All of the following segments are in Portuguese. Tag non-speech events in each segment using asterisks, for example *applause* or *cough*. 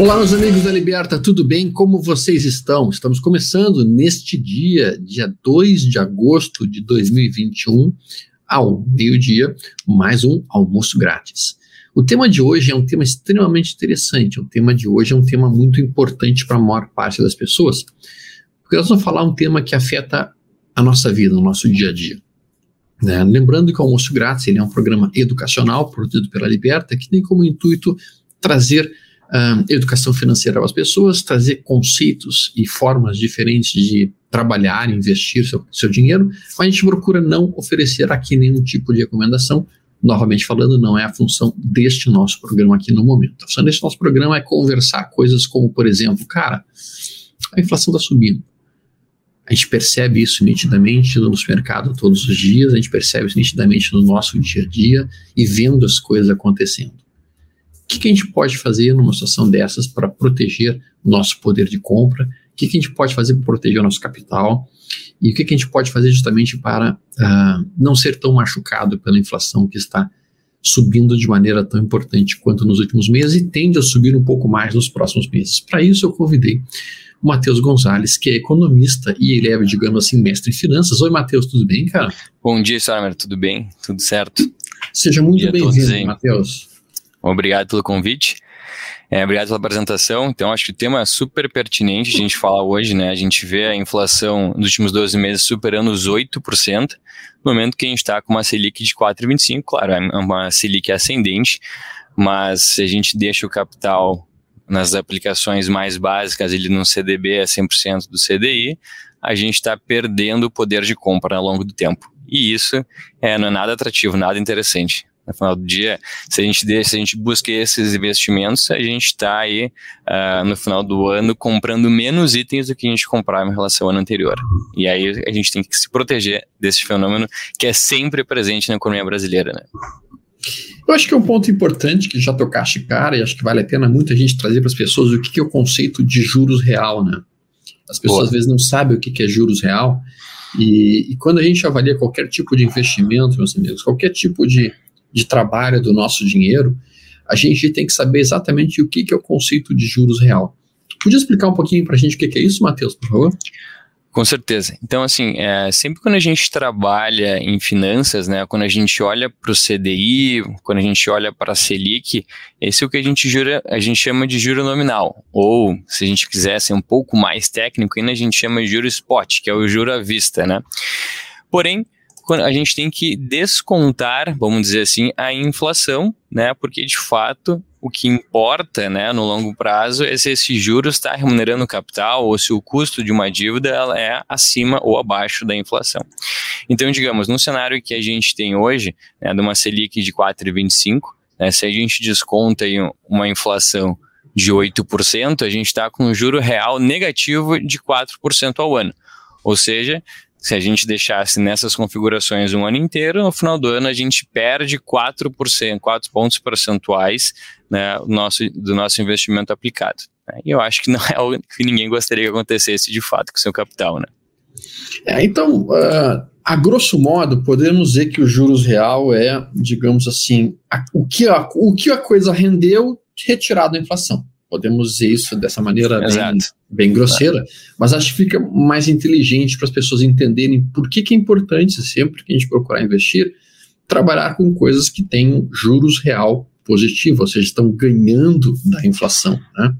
Olá, meus amigos da Liberta, tudo bem? Como vocês estão? Estamos começando neste dia, dia 2 de agosto de 2021, ao meio-dia, mais um almoço grátis. O tema de hoje é um tema extremamente interessante. O tema de hoje é um tema muito importante para a maior parte das pessoas, porque nós vamos falar um tema que afeta a nossa vida, o nosso dia a dia. Né? Lembrando que o Almoço Grátis é um programa educacional produzido pela Liberta que tem como intuito trazer educação financeira às pessoas, trazer conceitos e formas diferentes de trabalhar, investir seu, seu dinheiro, mas a gente procura não oferecer aqui nenhum tipo de recomendação. Novamente falando, não é a função deste nosso programa aqui no momento. A função deste nosso programa é conversar coisas como, por exemplo, cara, a inflação está subindo. A gente percebe isso nitidamente no supermercado todos os dias, a gente percebe isso nitidamente no nosso dia a dia e vendo as coisas acontecendo. O que, que a gente pode fazer numa situação dessas para proteger o nosso poder de compra? O que, que a gente pode fazer para proteger o nosso capital? E o que, que a gente pode fazer justamente para uh, não ser tão machucado pela inflação que está subindo de maneira tão importante quanto nos últimos meses e tende a subir um pouco mais nos próximos meses. Para isso, eu convidei o Matheus Gonzalez, que é economista e ele é, digamos assim, mestre em finanças. Oi, Matheus, tudo bem, cara? Bom dia, Sarmer, tudo bem? Tudo certo? Seja muito bem-vindo, Matheus. Obrigado pelo convite. É, obrigado pela apresentação. Então, acho que o tema é super pertinente a gente falar hoje, né? A gente vê a inflação nos últimos 12 meses superando os 8%, no momento que a gente está com uma Selic de 4,25%, claro, é uma Selic ascendente, mas se a gente deixa o capital nas aplicações mais básicas, ele no CDB é 100% do CDI, a gente está perdendo o poder de compra ao longo do tempo. E isso é, não é nada atrativo, nada interessante. No final do dia, se a gente deixa, se a gente busca esses investimentos, a gente está aí uh, no final do ano comprando menos itens do que a gente comprava em relação ao ano anterior. E aí a gente tem que se proteger desse fenômeno que é sempre presente na economia brasileira, né? Eu acho que é um ponto importante que já tocaste cara e acho que vale a pena muito a gente trazer para as pessoas o que, que, é o conceito de juros real, né? As pessoas Boa. às vezes não sabem o que, que é juros real e, e, quando a gente avalia qualquer tipo de investimento, meus amigos, qualquer tipo de, de trabalho do nosso dinheiro, a gente tem que saber exatamente o que, que é o conceito de juros real. Podia explicar um pouquinho para a gente o que, que é isso, Matheus, por favor? Com certeza. Então, assim, é, sempre quando a gente trabalha em finanças, né, quando a gente olha para o CDI, quando a gente olha para a Selic, esse é o que a gente jura, a gente chama de juro nominal. Ou, se a gente quiser ser um pouco mais técnico, ainda a gente chama de juro spot, que é o juro à vista, né? Porém, a gente tem que descontar, vamos dizer assim, a inflação, né? Porque de fato o que importa, né, no longo prazo é se esse juros está remunerando o capital ou se o custo de uma dívida ela é acima ou abaixo da inflação. Então, digamos, no cenário que a gente tem hoje, né, de uma Selic de 4,25, né, se a gente desconta aí uma inflação de 8%, a gente está com um juro real negativo de 4% ao ano. Ou seja, se a gente deixasse nessas configurações um ano inteiro, no final do ano a gente perde 4%, 4 pontos percentuais né, nosso, do nosso investimento aplicado. Né? E eu acho que não é algo que ninguém gostaria que acontecesse de fato com o seu capital. Né? É, então, uh, a grosso modo, podemos dizer que o juros real é, digamos assim, a, o, que a, o que a coisa rendeu retirado da inflação. Podemos dizer isso dessa maneira bem, bem, grosseira, mas acho que fica mais inteligente para as pessoas entenderem por que, que é importante, sempre que a gente procurar investir, trabalhar com coisas que têm juros real positivo, ou seja, estão ganhando da inflação. Né?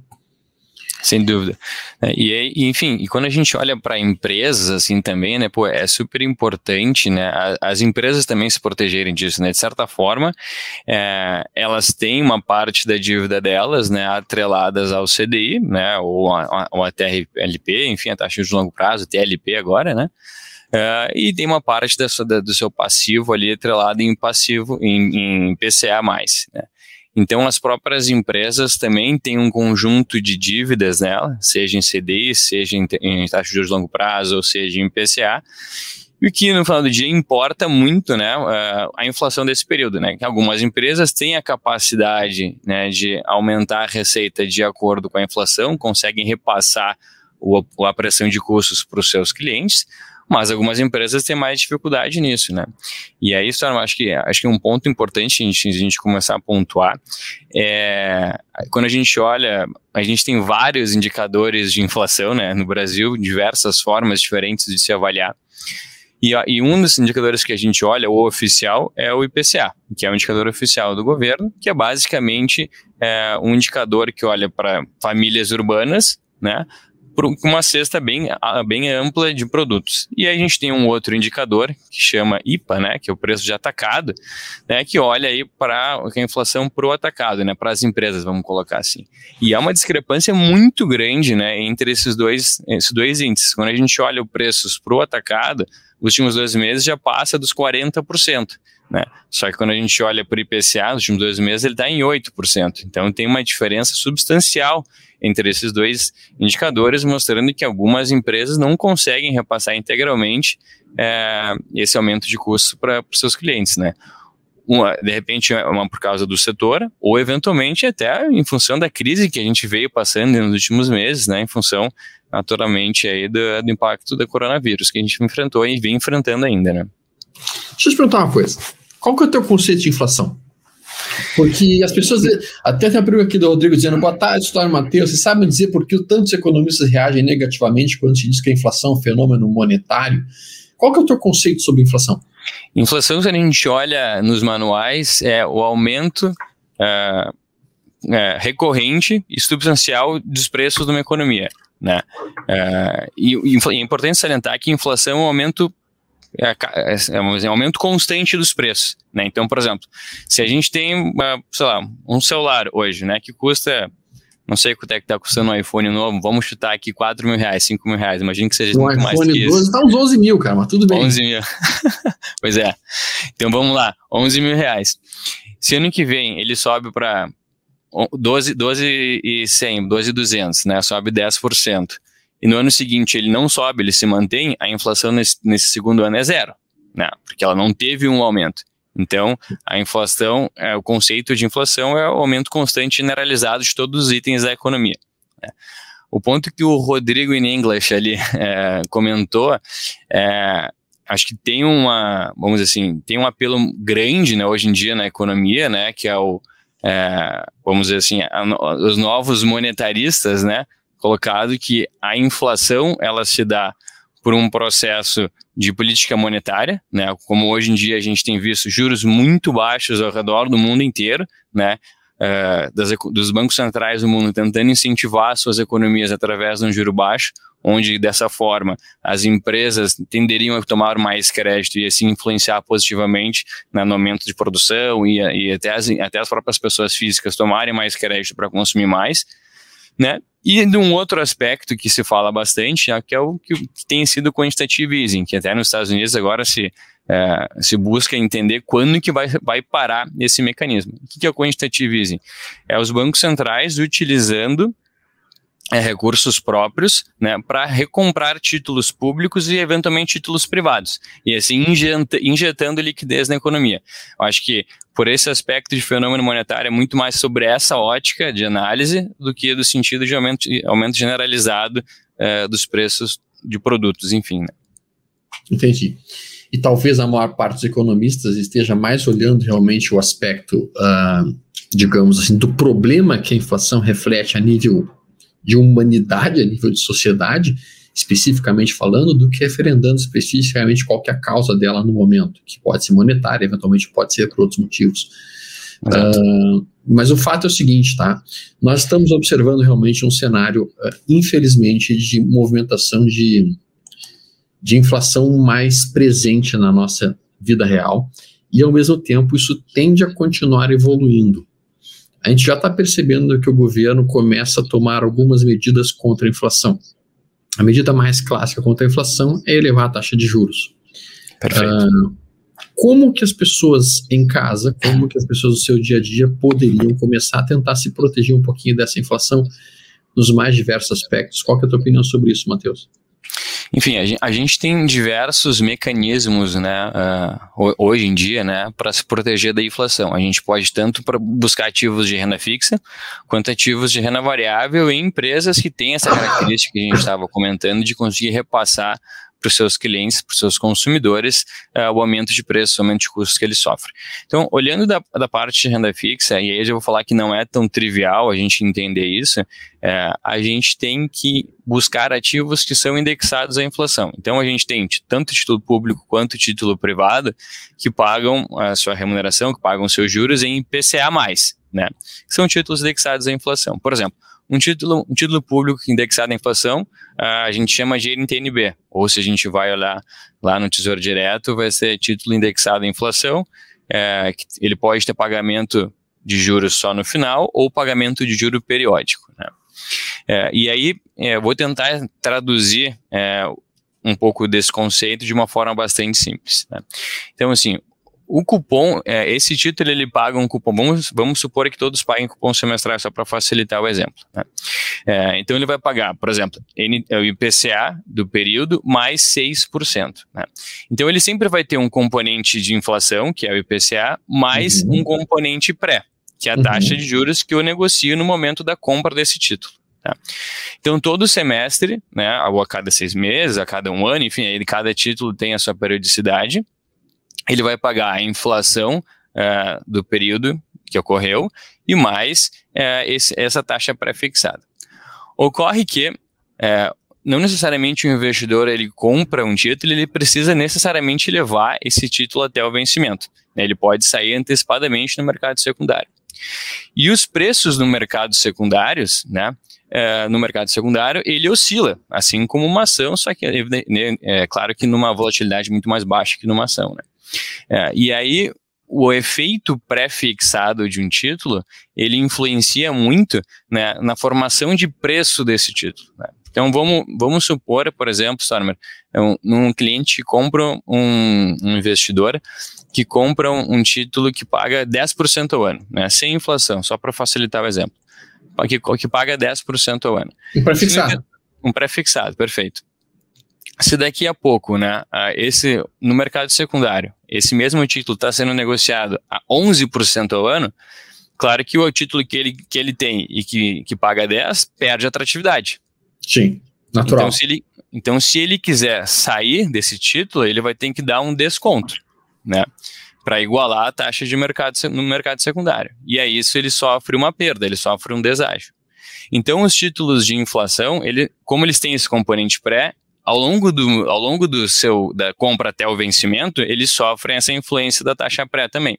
Sem dúvida. É, e, enfim, e quando a gente olha para empresas assim também, né, pô, é super importante, né, as empresas também se protegerem disso, né, de certa forma, é, elas têm uma parte da dívida delas, né, atreladas ao CDI, né, ou a, ou a TRLP, enfim, a taxa de longo prazo, TLP agora, né, é, e tem uma parte da sua, da, do seu passivo ali atrelado em passivo, em, em PCA+, né. Então, as próprias empresas também têm um conjunto de dívidas nela, seja em CDI, seja em, em taxa de juros de longo prazo, ou seja em PCA, e o que no final do dia importa muito, né, a inflação desse período, né, algumas empresas têm a capacidade, né, de aumentar a receita de acordo com a inflação, conseguem repassar o, a pressão de custos para os seus clientes, mas algumas empresas têm mais dificuldade nisso, né? E aí, isso acho que acho que um ponto importante a gente, a gente começar a pontuar é quando a gente olha, a gente tem vários indicadores de inflação, né, no Brasil, diversas formas diferentes de se avaliar. E, e, um dos indicadores que a gente olha, o oficial, é o IPCA, que é o indicador oficial do governo, que é basicamente é, um indicador que olha para famílias urbanas, né, com uma cesta bem, bem ampla de produtos. E aí a gente tem um outro indicador que chama IPA, né, que é o preço de atacado, né, que olha aí para a inflação para o atacado, né, para as empresas, vamos colocar assim. E há uma discrepância muito grande, né, entre esses dois, esses dois índices. Quando a gente olha o preços para o atacado, últimos dois meses já passa dos 40%. Né? Só que quando a gente olha para o IPCA, nos últimos dois meses, ele está em 8%. Então tem uma diferença substancial entre esses dois indicadores, mostrando que algumas empresas não conseguem repassar integralmente é, esse aumento de custo para os seus clientes. Né? Uma, de repente, uma por causa do setor, ou eventualmente até em função da crise que a gente veio passando nos últimos meses, né, em função, naturalmente, aí do, do impacto do coronavírus que a gente enfrentou e vem enfrentando ainda. Né? Deixa eu te perguntar uma coisa. Qual que é o teu conceito de inflação? Porque as pessoas. Até tem a pergunta aqui do Rodrigo dizendo: boa tarde, História Matheus. Vocês sabem dizer por que tantos economistas reagem negativamente quando se diz que a inflação é um fenômeno monetário? Qual que é o teu conceito sobre inflação? Inflação, se a gente olha nos manuais, é o aumento é, é, recorrente e substancial dos preços de uma economia. Né? É, e, e é importante salientar que inflação é um aumento é, é, é um aumento constante dos preços. Né? Então, por exemplo, se a gente tem, uma, sei lá, um celular hoje, né, que custa, não sei quanto é que está custando um iPhone novo, vamos chutar aqui 4 mil reais, 5 mil reais, imagina que seja um muito mais que isso. está uns 11 mil, cara, mas tudo bem. 11 mil. *laughs* pois é. Então vamos lá, 11 mil reais. Se ano que vem ele sobe para 12, 12 e 100, 12 e 200, né, sobe 10% e no ano seguinte ele não sobe, ele se mantém, a inflação nesse, nesse segundo ano é zero, né? Porque ela não teve um aumento. Então, a inflação, é, o conceito de inflação é o aumento constante generalizado de todos os itens da economia. Né? O ponto que o Rodrigo in English ali *laughs* é, comentou, é, acho que tem uma, vamos assim, tem um apelo grande, né, hoje em dia na economia, né, que é o, é, vamos dizer assim, a, os novos monetaristas, né, colocado que a inflação ela se dá por um processo de política monetária, né? Como hoje em dia a gente tem visto juros muito baixos ao redor do mundo inteiro, né? Uh, das, dos bancos centrais do mundo tentando incentivar suas economias através de um juro baixo, onde dessa forma as empresas tenderiam a tomar mais crédito e assim influenciar positivamente né, no aumento de produção e, e até, as, até as próprias pessoas físicas tomarem mais crédito para consumir mais, né? E de um outro aspecto que se fala bastante, é que é o que, tem sido o quantitative easing, que até nos Estados Unidos agora se, é, se busca entender quando que vai, vai parar esse mecanismo. O que é o quantitative easing? É os bancos centrais utilizando é, recursos próprios né, para recomprar títulos públicos e eventualmente títulos privados, e assim injeta, injetando liquidez na economia. Eu acho que por esse aspecto de fenômeno monetário é muito mais sobre essa ótica de análise do que do sentido de aumento, aumento generalizado é, dos preços de produtos, enfim. Né. Entendi. E talvez a maior parte dos economistas esteja mais olhando realmente o aspecto, uh, digamos assim, do problema que a inflação reflete a nível de humanidade, a nível de sociedade, especificamente falando, do que referendando especificamente qual que é a causa dela no momento, que pode ser monetária, eventualmente pode ser por outros motivos. Uh, mas o fato é o seguinte, tá? Nós estamos observando realmente um cenário, uh, infelizmente, de movimentação de, de inflação mais presente na nossa vida real, e ao mesmo tempo isso tende a continuar evoluindo a gente já está percebendo que o governo começa a tomar algumas medidas contra a inflação. A medida mais clássica contra a inflação é elevar a taxa de juros. Perfeito. Uh, como que as pessoas em casa, como que as pessoas do seu dia a dia poderiam começar a tentar se proteger um pouquinho dessa inflação nos mais diversos aspectos? Qual é a tua opinião sobre isso, Matheus? Enfim, a gente, a gente, tem diversos mecanismos, né, uh, hoje em dia, né, para se proteger da inflação. A gente pode tanto buscar ativos de renda fixa, quanto ativos de renda variável em empresas que têm essa característica que a gente estava comentando de conseguir repassar para os seus clientes, para os seus consumidores, uh, o aumento de preço, o aumento de custos que ele sofre. Então, olhando da, da parte de renda fixa, e aí eu já vou falar que não é tão trivial a gente entender isso, é, a gente tem que buscar ativos que são indexados à inflação. Então, a gente tem tanto título público quanto título privado que pagam a sua remuneração, que pagam seus juros em IPCA+, né? Que são títulos indexados à inflação. Por exemplo, um título, um título público indexado à inflação, a gente chama de NTNB, ou se a gente vai olhar lá no Tesouro Direto, vai ser título indexado à inflação, é, ele pode ter pagamento de juros só no final ou pagamento de juro periódico. Né? É, e aí, é, vou tentar traduzir um pouco desse conceito de uma forma bastante simples. Né? Então, assim, o cupom, é, esse título ele paga um cupom, vamos, vamos supor que todos paguem cupom semestral, só para facilitar o exemplo. Né? É, então ele vai pagar, por exemplo, N, é o IPCA do período mais 6%. Né? Então ele sempre vai ter um componente de inflação, que é o IPCA, mais uhum. um componente pré, que é a taxa uhum. de juros que eu negocio no momento da compra desse título. Tá? Então, todo semestre, né, ou a cada seis meses, a cada um ano, enfim, aí cada título tem a sua periodicidade, ele vai pagar a inflação uh, do período que ocorreu e mais uh, esse, essa taxa pré-fixada. Ocorre que uh, não necessariamente o investidor ele compra um título, ele precisa necessariamente levar esse título até o vencimento. Né? Ele pode sair antecipadamente no mercado secundário. E os preços no mercado secundários, né, no mercado secundário, ele oscila, assim como uma ação, só que é, é claro que numa volatilidade muito mais baixa que numa ação. Né? É, e aí, o efeito pré-fixado de um título, ele influencia muito né, na formação de preço desse título. Né? Então, vamos, vamos supor, por exemplo, Stormer, um, um cliente que compra um, um investidor que compra um, um, título que paga 10% ao ano, né, sem inflação, só para facilitar o exemplo, que, que paga 10% ao ano. Um pré-fixado. Um pré-fixado, perfeito se daqui a pouco, né, esse no mercado secundário, esse mesmo título está sendo negociado a 11% ao ano, claro que o título que ele, que ele tem e que, que paga 10 perde atratividade. Sim, natural. Então se, ele, então, se ele quiser sair desse título, ele vai ter que dar um desconto, né? Para igualar a taxa de mercado no mercado secundário. E aí isso ele sofre uma perda, ele sofre um deságio. Então, os títulos de inflação, ele, como eles têm esse componente pré, ao longo do, ao longo do seu da compra até o vencimento, eles sofrem essa influência da taxa pré também.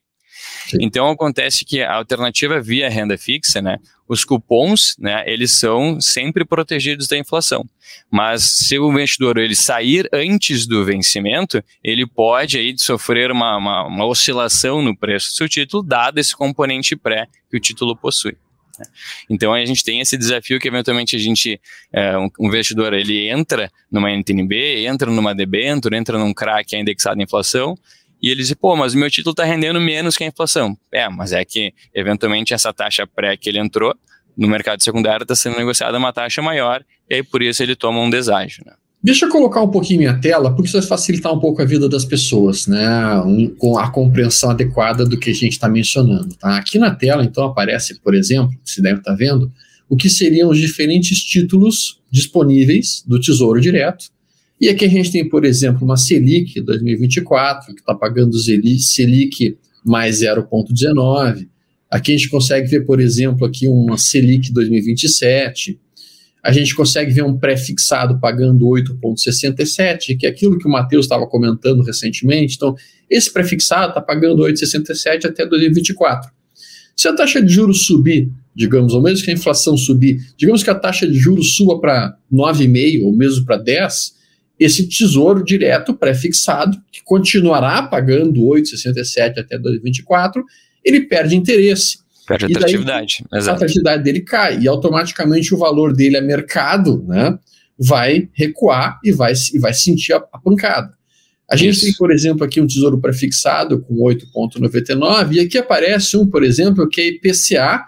Sim. Então acontece que a alternativa via renda fixa, né, os cupons, né, eles são sempre protegidos da inflação. Mas se o investidor ele sair antes do vencimento, ele pode aí sofrer uma, uma, uma oscilação no preço do seu título, dado esse componente pré que o título possui. Né? Então a gente tem esse desafio que eventualmente a gente, é, um investidor, ele entra numa NTNB, entra numa debênture, entra num CRA que é indexado em inflação, e ele diz, pô, mas o meu título está rendendo menos que a inflação. É, mas é que eventualmente essa taxa pré que ele entrou no mercado secundário está sendo negociada uma taxa maior, e aí por isso ele toma um deságio. Né? Deixa eu colocar um pouquinho minha tela, porque isso vai facilitar um pouco a vida das pessoas, né? Um, com a compreensão adequada do que a gente está mencionando. Tá? Aqui na tela, então, aparece, por exemplo, se deve estar tá vendo, o que seriam os diferentes títulos disponíveis do Tesouro Direto. E aqui a gente tem, por exemplo, uma Selic 2024, que está pagando Selic mais 0,19. Aqui a gente consegue ver, por exemplo, aqui uma Selic 2027 a gente consegue ver um pré-fixado pagando 8,67, que é aquilo que o Matheus estava comentando recentemente. Então, esse pré-fixado está pagando 8,67 até 2024. Se a taxa de juros subir, digamos, ou mesmo que a inflação subir, digamos que a taxa de juros suba para 9,5 ou mesmo para 10, esse tesouro direto pré-fixado, que continuará pagando 8,67 até 2024, ele perde interesse. Perde atratividade. Daí, a atratividade dele cai e automaticamente o valor dele a mercado né, vai recuar e vai, e vai sentir a, a pancada. A gente Isso. tem, por exemplo, aqui um tesouro prefixado com 8,99 e aqui aparece um, por exemplo, que é IPCA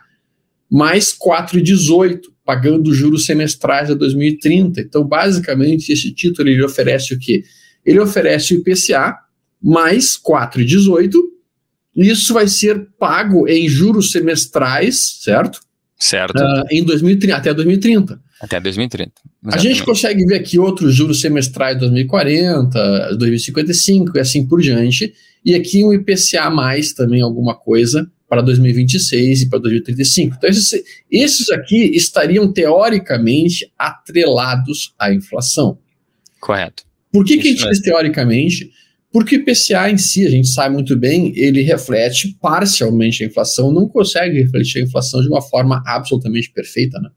mais 4,18, pagando juros semestrais a 2030. Então, basicamente, esse título ele oferece o quê? Ele oferece o IPCA mais 4,18 isso vai ser pago em juros semestrais, certo? Certo. Uh, em 2030, até 2030. Até 2030. Exatamente. A gente consegue ver aqui outros juros semestrais 2040, 2055 e assim por diante. E aqui um IPCA mais também alguma coisa para 2026 e para 2035. Então, esses, esses aqui estariam teoricamente atrelados à inflação. Correto. Por que, que a gente diz teoricamente? Porque o IPCA em si, a gente sabe muito bem, ele reflete parcialmente a inflação, não consegue refletir a inflação de uma forma absolutamente perfeita, né?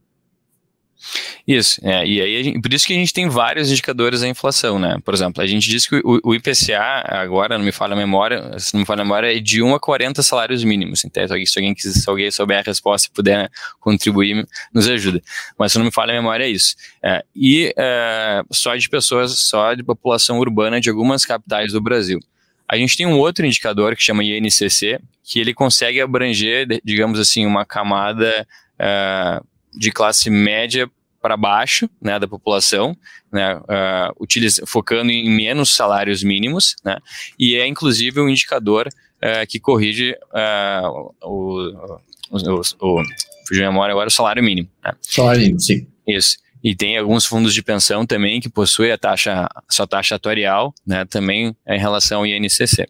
Isso, é, e aí gente, por isso que a gente tem vários indicadores da inflação, né? Por exemplo, a gente diz que o, o IPCA, agora, não me falha a memória, se não me falha a memória, é de 1 a 40 salários mínimos. Então, se alguém, se alguém, se alguém souber a resposta e puder contribuir, nos ajuda. Mas se não me falha a memória, é isso. É, e é, só de pessoas, só de população urbana de algumas capitais do Brasil. A gente tem um outro indicador que chama INCC, que ele consegue abranger, digamos assim, uma camada uh, de classe média para baixo né, da população, né, uh, utiliza, focando em menos salários mínimos, né, e é inclusive um indicador uh, que corrige uh, o, o, o, fugiu memória agora, o salário mínimo. Né. Salário mínimo, sim. Isso. E tem alguns fundos de pensão também que possuem a taxa, a sua taxa atuarial, né, também em relação ao INCC.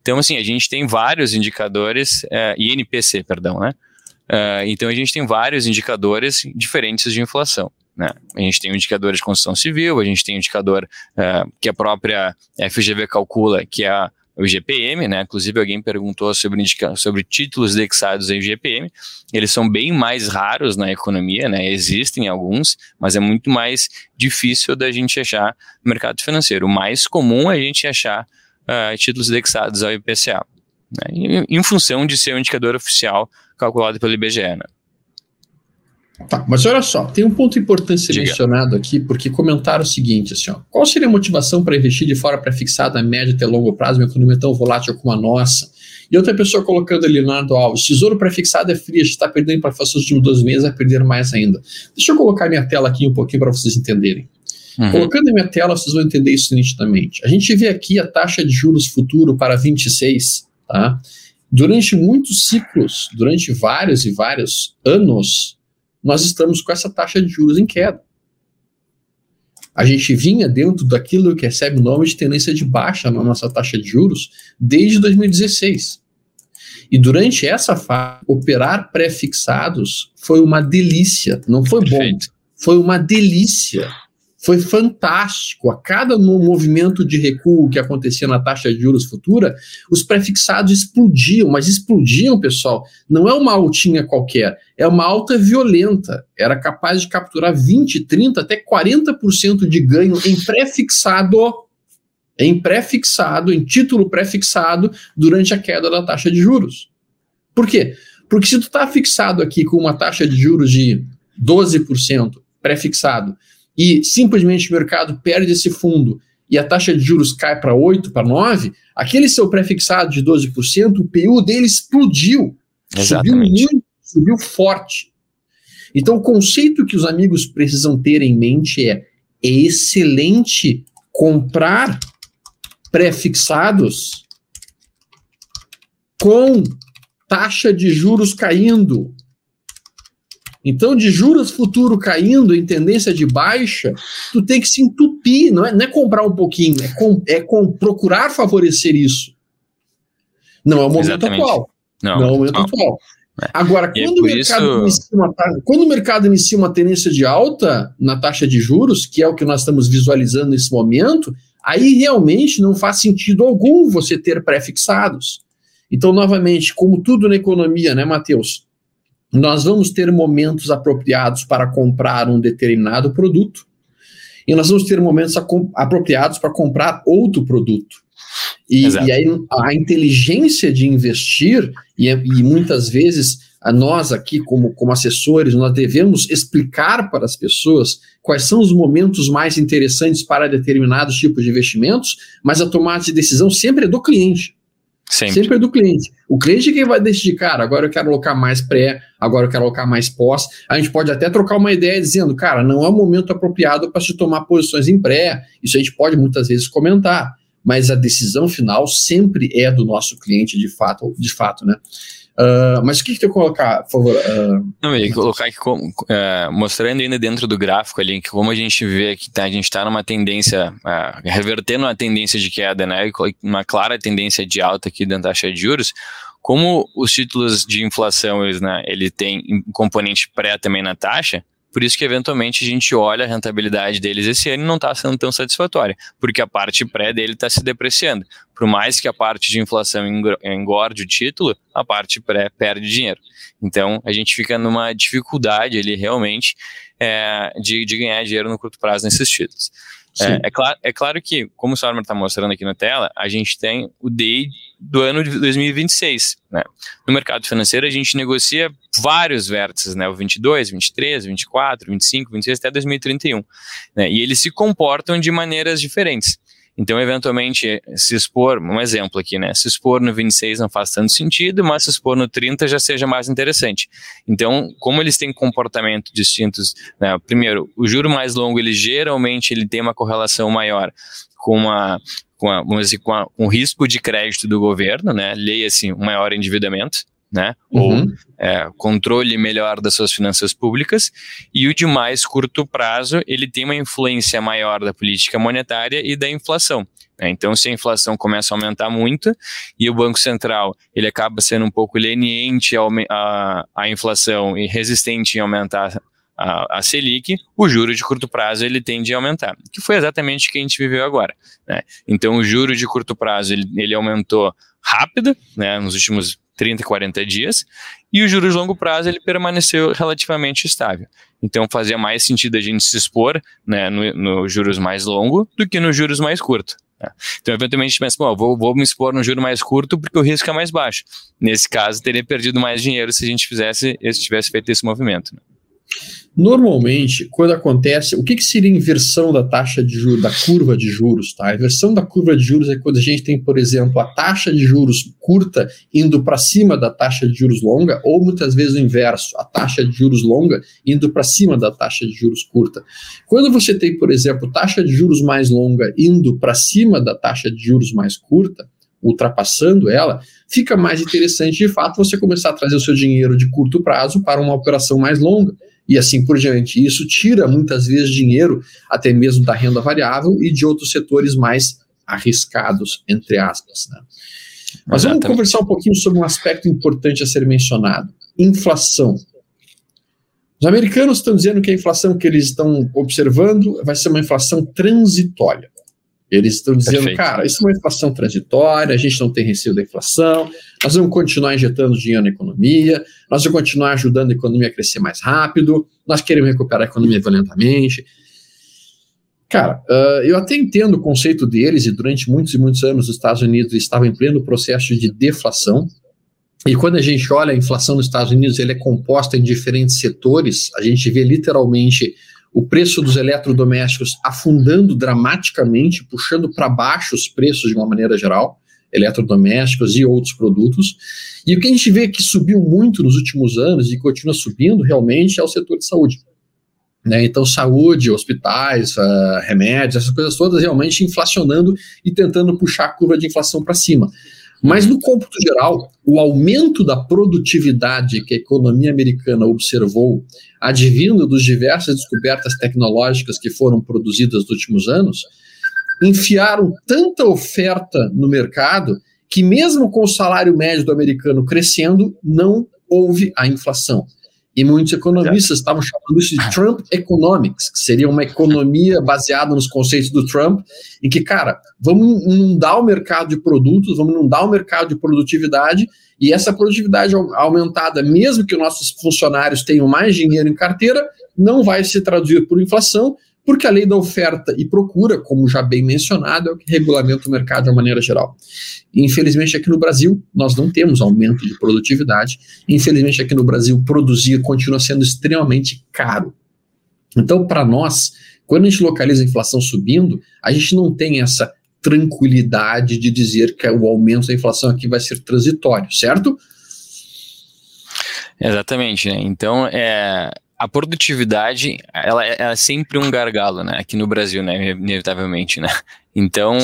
Então, assim, a gente tem vários indicadores, INPC, perdão, né, Uh, então a gente tem vários indicadores diferentes de inflação. Né? A gente tem o indicador de construção civil, a gente tem o indicador uh, que a própria FGV calcula, que é o GPM, né? Inclusive alguém perguntou sobre, sobre títulos indexados em GPM. Eles são bem mais raros na economia, né? Existem alguns, mas é muito mais difícil da gente achar no mercado financeiro. O mais comum é a gente achar uh, títulos indexados ao IPCA, né? em, em função de ser um indicador oficial calculado pelo IBGE. Né? Tá, mas olha só, tem um ponto importante ser Diga. mencionado aqui, porque comentaram o seguinte, assim, ó, qual seria a motivação para investir de fora pré-fixada a médio até longo prazo, uma economia tão volátil como a nossa? E outra pessoa colocando ali, Leonardo Alves, tesouro pré-fixado é frio, a gente está perdendo para os últimos 12 meses, vai perder mais ainda. Deixa eu colocar minha tela aqui um pouquinho para vocês entenderem. Uhum. Colocando em minha tela, vocês vão entender isso nitidamente. A gente vê aqui a taxa de juros futuro para 26, tá? Durante muitos ciclos, durante vários e vários anos, nós estamos com essa taxa de juros em queda. A gente vinha dentro daquilo que recebe o nome de tendência de baixa na nossa taxa de juros desde 2016. E durante essa fase, operar pré-fixados foi uma delícia. Não foi Perfeito. bom, foi uma delícia foi fantástico. A cada movimento de recuo que acontecia na taxa de juros futura, os prefixados explodiam, mas explodiam, pessoal. Não é uma altinha qualquer, é uma alta violenta. Era capaz de capturar 20, 30, até 40% de ganho em prefixado, em prefixado, em título prefixado durante a queda da taxa de juros. Por quê? Porque se tu está fixado aqui com uma taxa de juros de 12% prefixado e simplesmente o mercado perde esse fundo e a taxa de juros cai para 8, para 9, aquele seu prefixado de 12%, o PU dele explodiu. Exatamente. Subiu muito, subiu forte. Então, o conceito que os amigos precisam ter em mente é: é excelente comprar prefixados com taxa de juros caindo, então, de juros futuro caindo em tendência de baixa, tu tem que se entupir, não é, não é comprar um pouquinho, é, com, é com, procurar favorecer isso. Não é o momento Exatamente. atual. Não, não é o momento não. atual. É. Agora, quando, é o mercado isso... uma, quando o mercado inicia uma tendência de alta na taxa de juros, que é o que nós estamos visualizando nesse momento, aí realmente não faz sentido algum você ter pré-fixados. Então, novamente, como tudo na economia, né, Matheus? Nós vamos ter momentos apropriados para comprar um determinado produto e nós vamos ter momentos apropriados para comprar outro produto. E, e, aí a inteligência de investir, e, e muitas vezes a nós aqui, como, como assessores, nós devemos explicar para as pessoas quais são os momentos mais interessantes para determinados tipos de investimentos, mas a tomada de decisão sempre é do cliente. Sempre. Sempre é do cliente. O cliente é quem vai decidir, cara, agora eu quero alocar mais pré, agora eu quero alocar mais pós. A gente pode até trocar uma ideia dizendo, cara, não é o momento apropriado para se tomar posições em pré. Isso a gente pode muitas vezes comentar, mas a decisão final sempre é do nosso cliente, de fato, de fato, né? Uh, mas o que, que tu colocar, por favor? Uh, Não, eu ia colocar aqui, uh, mostrando ainda dentro do gráfico ali, que como a gente vê que tá, a gente está numa tendência, revertendo uma tendência de queda, né, uma clara tendência de alta aqui da taxa de juros, como os títulos de inflação, eles, né, ele tem um componente pré também na taxa, por isso que, eventualmente, a gente olha a rentabilidade deles esse ano e não está sendo tão satisfatória, porque a parte pré dele está se depreciando. Por mais que a parte de inflação engorde o título, a parte pré perde dinheiro. Então, a gente fica numa dificuldade ali, realmente, é, de, de ganhar dinheiro no curto prazo nesses títulos. É, é, claro, é claro que, como o Sarmer está mostrando aqui na tela, a gente tem o DEI do ano de 2026. Né? No mercado financeiro, a gente negocia vários vértices, né? o 22, 23, 24, 25, 26 até 2031. Né? E eles se comportam de maneiras diferentes. Então, eventualmente, se expor, um exemplo aqui, né? Se expor no 26 não faz tanto sentido, mas se expor no 30 já seja mais interessante. Então, como eles têm comportamentos distintos, né? primeiro, o juro mais longo, ele geralmente ele tem uma correlação maior com uma com, a, dizer, com, a, com o risco de crédito do governo, né? Leia-se um maior endividamento né? Uhum. Ou é, controle melhor das suas finanças públicas. E o de mais curto prazo, ele tem uma influência maior da política monetária e da inflação. Né? Então, se a inflação começa a aumentar muito e o Banco Central ele acaba sendo um pouco leniente à inflação e resistente em aumentar a, a, Selic, o juro de curto prazo ele tende a aumentar, que foi exatamente o que a gente viveu agora. Né? Então, o juro de curto prazo ele, ele aumentou rápido, né, nos últimos 30, 40 dias, e o juros de longo prazo ele permaneceu relativamente estável. Então fazia mais sentido a gente se expor né, no, no juros mais longo do que no juros mais curto. Né? Então, eventualmente, a gente pensa, Pô, vou, vou me expor no juro mais curto porque o risco é mais baixo. Nesse caso, teria perdido mais dinheiro se a gente fizesse, se tivesse feito esse movimento. Né? Normalmente, quando acontece, o que, que seria inversão da taxa de juros, da curva de juros? Tá? A inversão da curva de juros é quando a gente tem, por exemplo, a taxa de juros curta indo para cima da taxa de juros longa, ou muitas vezes o inverso, a taxa de juros longa indo para cima da taxa de juros curta. Quando você tem, por exemplo, taxa de juros mais longa indo para cima da taxa de juros mais curta, ultrapassando ela, fica mais interessante de fato você começar a trazer o seu dinheiro de curto prazo para uma operação mais longa e assim por diante. Isso tira muitas vezes dinheiro, até mesmo da renda variável e de outros setores mais arriscados, entre aspas. Né? Mas Exatamente. vamos conversar um pouquinho sobre um aspecto importante a ser mencionado: inflação. Os americanos estão dizendo que a inflação que eles estão observando vai ser uma inflação transitória. Eles estão dizendo, Perfeito. cara, isso é uma inflação transitória, a gente não tem receio da inflação, nós vamos continuar injetando dinheiro na economia, nós vamos continuar ajudando a economia a crescer mais rápido, nós queremos recuperar a economia violentamente. Cara, uh, eu até entendo o conceito deles, e durante muitos e muitos anos os Estados Unidos estavam em pleno processo de deflação. E quando a gente olha a inflação nos Estados Unidos, ele é composta em diferentes setores, a gente vê literalmente o preço dos eletrodomésticos afundando dramaticamente, puxando para baixo os preços de uma maneira geral, eletrodomésticos e outros produtos. E o que a gente vê que subiu muito nos últimos anos e continua subindo realmente é o setor de saúde. Né? Então, saúde, hospitais, uh, remédios, essas coisas todas realmente inflacionando e tentando puxar a curva de inflação para cima. Mas no cômputo geral, o aumento da produtividade que a economia americana observou, advindo dos diversas descobertas tecnológicas que foram produzidas nos últimos anos, enfiaram tanta oferta no mercado que mesmo com o salário médio do americano crescendo, não houve a inflação. E muitos economistas estavam chamando isso de Trump Economics, que seria uma economia *laughs* baseada nos conceitos do Trump, em que, cara, vamos inundar o mercado de produtos, vamos inundar o mercado de produtividade, e essa produtividade aumentada, mesmo que nossos funcionários tenham mais dinheiro em carteira, não vai se traduzir por inflação, porque a lei da oferta e procura, como já bem mencionado, é o que regulamenta o mercado de uma maneira geral. Infelizmente, aqui no Brasil, nós não temos aumento de produtividade. Infelizmente, aqui no Brasil, produzir continua sendo extremamente caro. Então, para nós, quando a gente localiza a inflação subindo, a gente não tem essa tranquilidade de dizer que o aumento da inflação aqui vai ser transitório, certo? Exatamente, né? Então, é, a produtividade, ela, é, ela, é sempre um gargalo, né? Aqui no Brasil, né? Inevitavelmente, né? Então,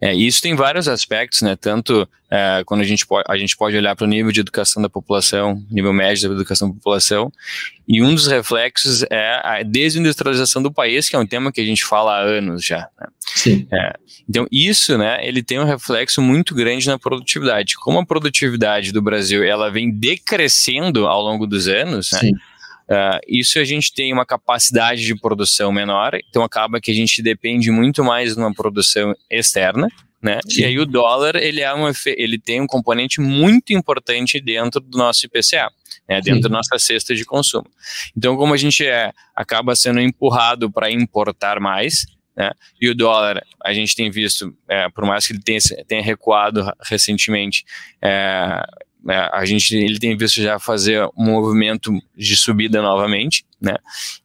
É, isso tem vários aspectos, né? Tanto é, quando a gente, pode, a gente pode olhar para o nível de educação da população, nível médio da educação da população, e um dos reflexos é a desindustrialização do país, que é um tema que a gente fala há anos já. Né? Sim. É, então, isso, né, ele tem um reflexo muito grande na produtividade. Como a produtividade do Brasil ela vem decrescendo ao longo dos anos, né? Uh, isso a gente tem uma capacidade de produção menor, então acaba que a gente depende muito mais de uma produção externa, né? E aí o dólar ele é uma, ele tem um componente muito importante dentro do nosso IPCA, né? dentro Sim. da nossa cesta de consumo. Então como a gente é, acaba sendo empurrado para importar mais, né? E o dólar, a gente tem visto, é, por mais que ele tenha, tenha recuado recentemente, é, é, a gente ele tem visto já fazer um movimento de subida novamente, né?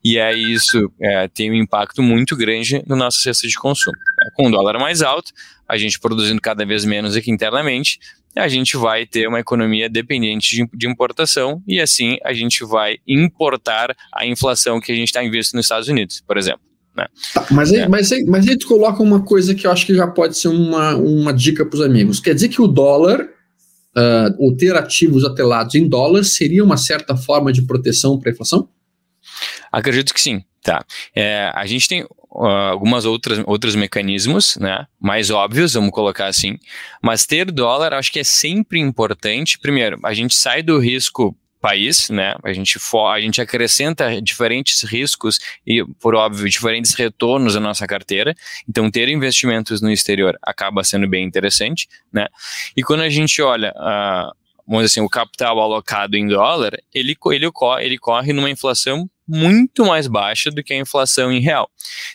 E aí isso é, tem um impacto muito grande no nosso cesta de consumo. É, com o dólar mais alto, a gente produzindo cada vez menos aqui internamente, a gente vai ter uma economia dependente de, de importação e assim a gente vai importar a inflação que a gente está investindo nos Estados Unidos, por exemplo. Né? Tá, mas, aí, é. mas, aí, mas aí tu coloca uma coisa que eu acho que já pode ser uma, uma dica para os amigos. Quer dizer que o dólar uh, ou ter ativos atrelados em dólares seria uma certa forma de proteção para a inflação? Acredito que sim. Tá. É, a gente tem uh, algumas outras outros mecanismos, né, mais óbvios, vamos colocar assim, mas ter dólar acho que é sempre importante. Primeiro, a gente sai do risco país, né? A gente, for, a gente acrescenta diferentes riscos e, por óbvio, diferentes retornos à nossa carteira. Então, ter investimentos no exterior acaba sendo bem interessante, né? E quando a gente olha uh, vamos dizer assim, o capital alocado em dólar, ele, ele, ele corre numa inflação muito mais baixa do que a inflação em real.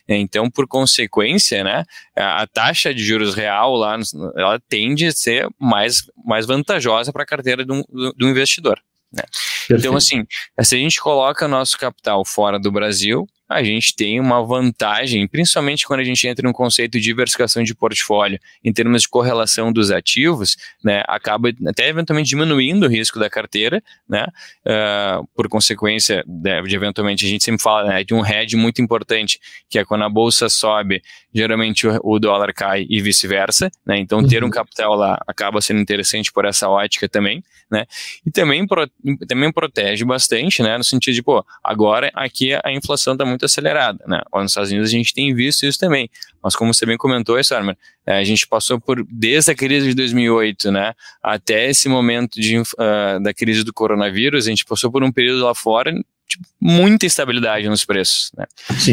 Então, por consequência, né, a taxa de juros real lá, ela tende a ser mais, mais vantajosa para a carteira do, do investidor. Né? Então, assim, se a gente coloca nosso capital fora do Brasil, a gente tem uma vantagem, principalmente quando a gente entra no conceito de diversificação de portfólio, em termos de correlação dos ativos, né, acaba até eventualmente diminuindo o risco da carteira, né, uh, por consequência de, de, eventualmente, a gente sempre fala né, de um hedge muito importante, que é quando a bolsa sobe, geralmente o, o dólar cai e vice-versa, né, então ter um uhum. capital lá acaba sendo interessante por essa ótica também, né, e também, pro, também protege bastante, né, no sentido de, pô, agora aqui a inflação está muito muito acelerada, né? Lá nos Estados Unidos a gente tem visto isso também. Mas como você bem comentou, Sarmer, é, a gente passou por, desde a crise de 2008, né, até esse momento de, uh, da crise do coronavírus, a gente passou por um período lá fora tipo, muita estabilidade nos preços. Né?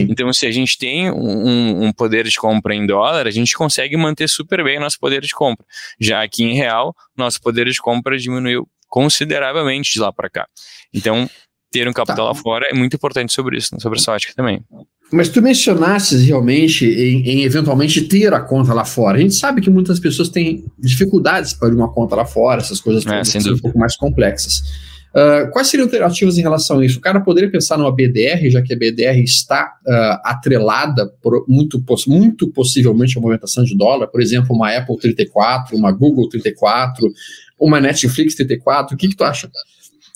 Então, se a gente tem um, um, poder de compra em dólar, a gente consegue manter super bem nosso poder de compra. Já aqui em real, nosso poder de compra diminuiu consideravelmente de lá para cá. Então, ter um capital tá. lá fora é muito importante sobre isso, né? sobre essa ótica também. Mas tu mencionaste realmente em, em, eventualmente ter a conta lá fora. A gente sabe que muitas pessoas têm dificuldades para abrir uma conta lá fora, essas coisas é, são um pouco mais complexas. Uh, quais seriam alternativas em relação a isso? O cara poderia pensar numa BDR, já que a BDR está uh, atrelada por, muito, muito possivelmente à movimentação de dólar, por exemplo, uma Apple 34, uma Google 34, uma Netflix 34. O que, que tu acha?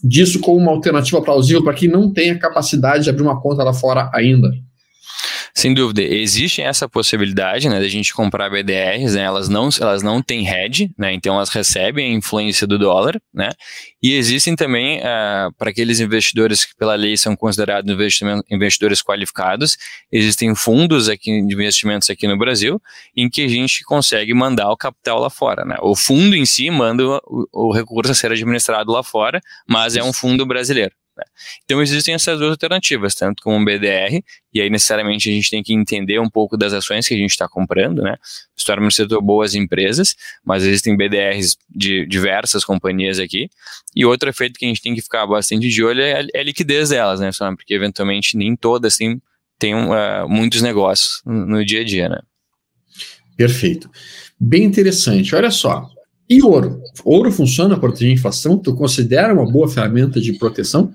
Disso como uma alternativa plausível para quem não tem a capacidade de abrir uma conta lá fora ainda? Sem dúvida, existe essa possibilidade, né, da gente comprar BDRs, né, elas não, elas não têm hedge, né, então elas recebem a influência do dólar, né, e existem também, uh, para aqueles investidores que pela lei são considerados investidores qualificados, existem fundos aqui de investimentos aqui no Brasil, em que a gente consegue mandar o capital lá fora, né, o fundo em si manda o, o recurso a ser administrado lá fora, mas é um fundo brasileiro. Né? Então existem essas duas alternativas, tanto como um BDR, e aí necessariamente a gente tem que entender um pouco das ações que a gente está comprando, né? História no setor boas empresas, mas existem BDRs de diversas companhias aqui. E outro efeito que a gente tem que ficar bastante de olho é a, é a liquidez delas, né? Porque eventualmente nem todas têm, têm uh, muitos negócios no dia a dia, né? Perfeito. Bem interessante. Olha só, e ouro? Ouro funciona para proteger a inflação? Tu considera uma boa ferramenta de proteção?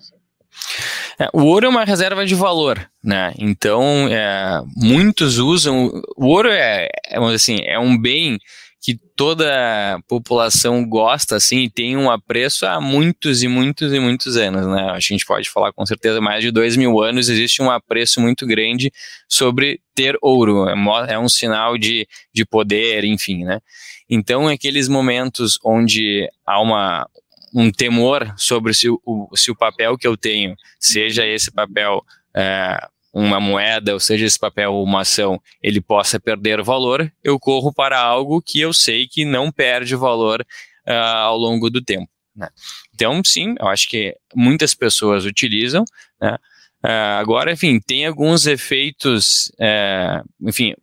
É, o ouro é uma reserva de valor, né? Então, é, muitos usam. O ouro é, é, assim, é um bem que toda população gosta, assim, e tem um apreço há muitos e muitos e muitos anos, né? A gente pode falar com certeza mais de dois mil anos, existe um apreço muito grande sobre ter ouro, é, é um sinal de, de poder, enfim, né? Então, aqueles momentos onde há uma, um temor sobre se o, se o papel que eu tenho, seja esse papel é, uma moeda, ou seja, esse papel uma ação, ele possa perder valor, eu corro para algo que eu sei que não perde valor uh, ao longo do tempo. Né? Então, sim, eu acho que muitas pessoas utilizam. Né? Uh, agora, enfim, tem alguns efeitos, uh, enfim,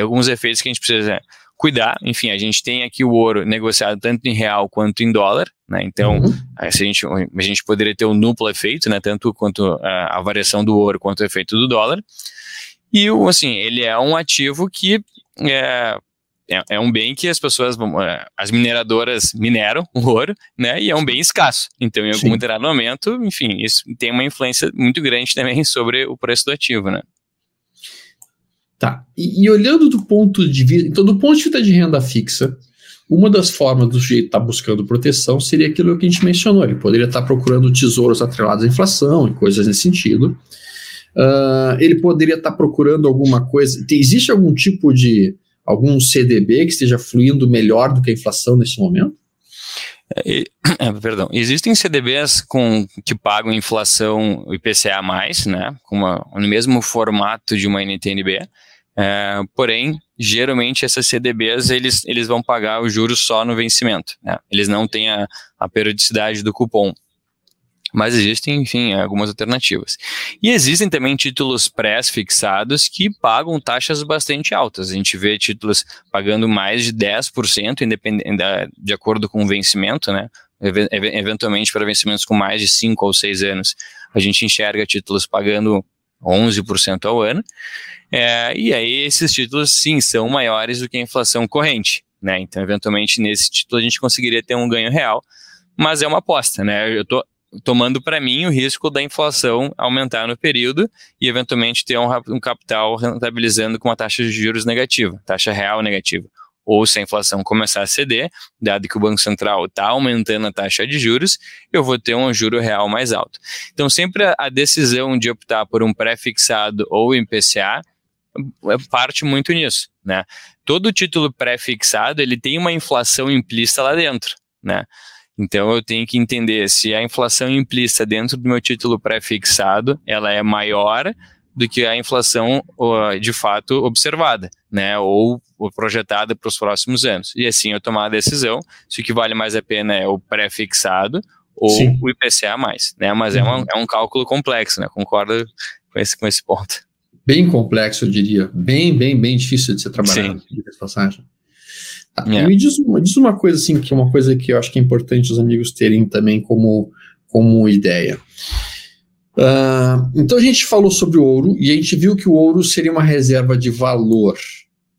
alguns efeitos que a gente precisa cuidar. Enfim, a gente tem aqui o ouro negociado tanto em real quanto em dólar, né? Então, uhum. a, gente, a gente poderia ter um duplo efeito, né? Tanto quanto a, a variação do ouro quanto o efeito do dólar. E, assim, ele é um ativo que é, é, é, um bem que as pessoas, é, as mineradoras mineram o ouro, né? E é um bem escasso. Então, em algum determinado momento, enfim, isso tem uma influência muito grande também *laughs* sobre o preço do ativo, né? Tá. E, e, olhando do ponto de vista. Então, do ponto de vista de renda fixa, uma das formas do sujeito estar tá buscando proteção seria aquilo que a gente mencionou. Ele poderia estar tá procurando tesouros atrelados à inflação e coisas nesse sentido. Uh, ele poderia estar tá procurando alguma coisa. Tem, existe algum tipo de. algum CDB que esteja fluindo melhor do que a inflação nesse momento? É, é, *coughs* perdão, existem CDBs com, que pagam inflação IPCA+, né, com uma, no mesmo formato de uma NTNB, é, porém, geralmente essas CDBs eles, eles vão pagar os juros só no vencimento. Né? Eles não têm a, a periodicidade do cupom. Mas existem, enfim, algumas alternativas. E existem também títulos pré-fixados que pagam taxas bastante altas. A gente vê títulos pagando mais de 10%, de acordo com o vencimento, né? Eventualmente, para vencimentos com mais de 5 ou 6 anos, a gente enxerga títulos pagando 11% ao ano. É, e aí esses títulos, sim, são maiores do que a inflação corrente. Né? Então, eventualmente, nesse título a gente conseguiria ter um ganho real, mas é uma aposta. Né? Eu estou tomando para mim o risco da inflação aumentar no período e, eventualmente, ter um, um capital rentabilizando com uma taxa de juros negativa, taxa real negativa ou se a inflação começar a ceder, dado que o Banco Central está aumentando a taxa de juros, eu vou ter um juro real mais alto. Então, sempre a decisão de optar por um pré-fixado ou IPCA é, parte muito nisso, né? Todo título pré-fixado, ele tem uma inflação implícita lá dentro, né? Então eu tenho que entender se a inflação implícita dentro do meu título pré-fixado, ela é maior do que a inflação de fato observada, né, ou, projetada para os próximos anos. E assim eu tomar a decisão se o que vale mais a pena é o pré-fixado ou Sim. o IPCA mais, né? Mas é, uma, uhum. é um cálculo complexo, né? Concordo com esse, com esse ponto. Bem complexo, eu diria. Bem, bem, bem difícil de ser trabalhado, de passagem. Tá. Yeah. Me diz, diz uma coisa assim, que é uma coisa que eu acho que é importante os amigos terem também como, como ideia. Uh, então a gente falou sobre o ouro e a gente viu que o ouro seria uma reserva de valor.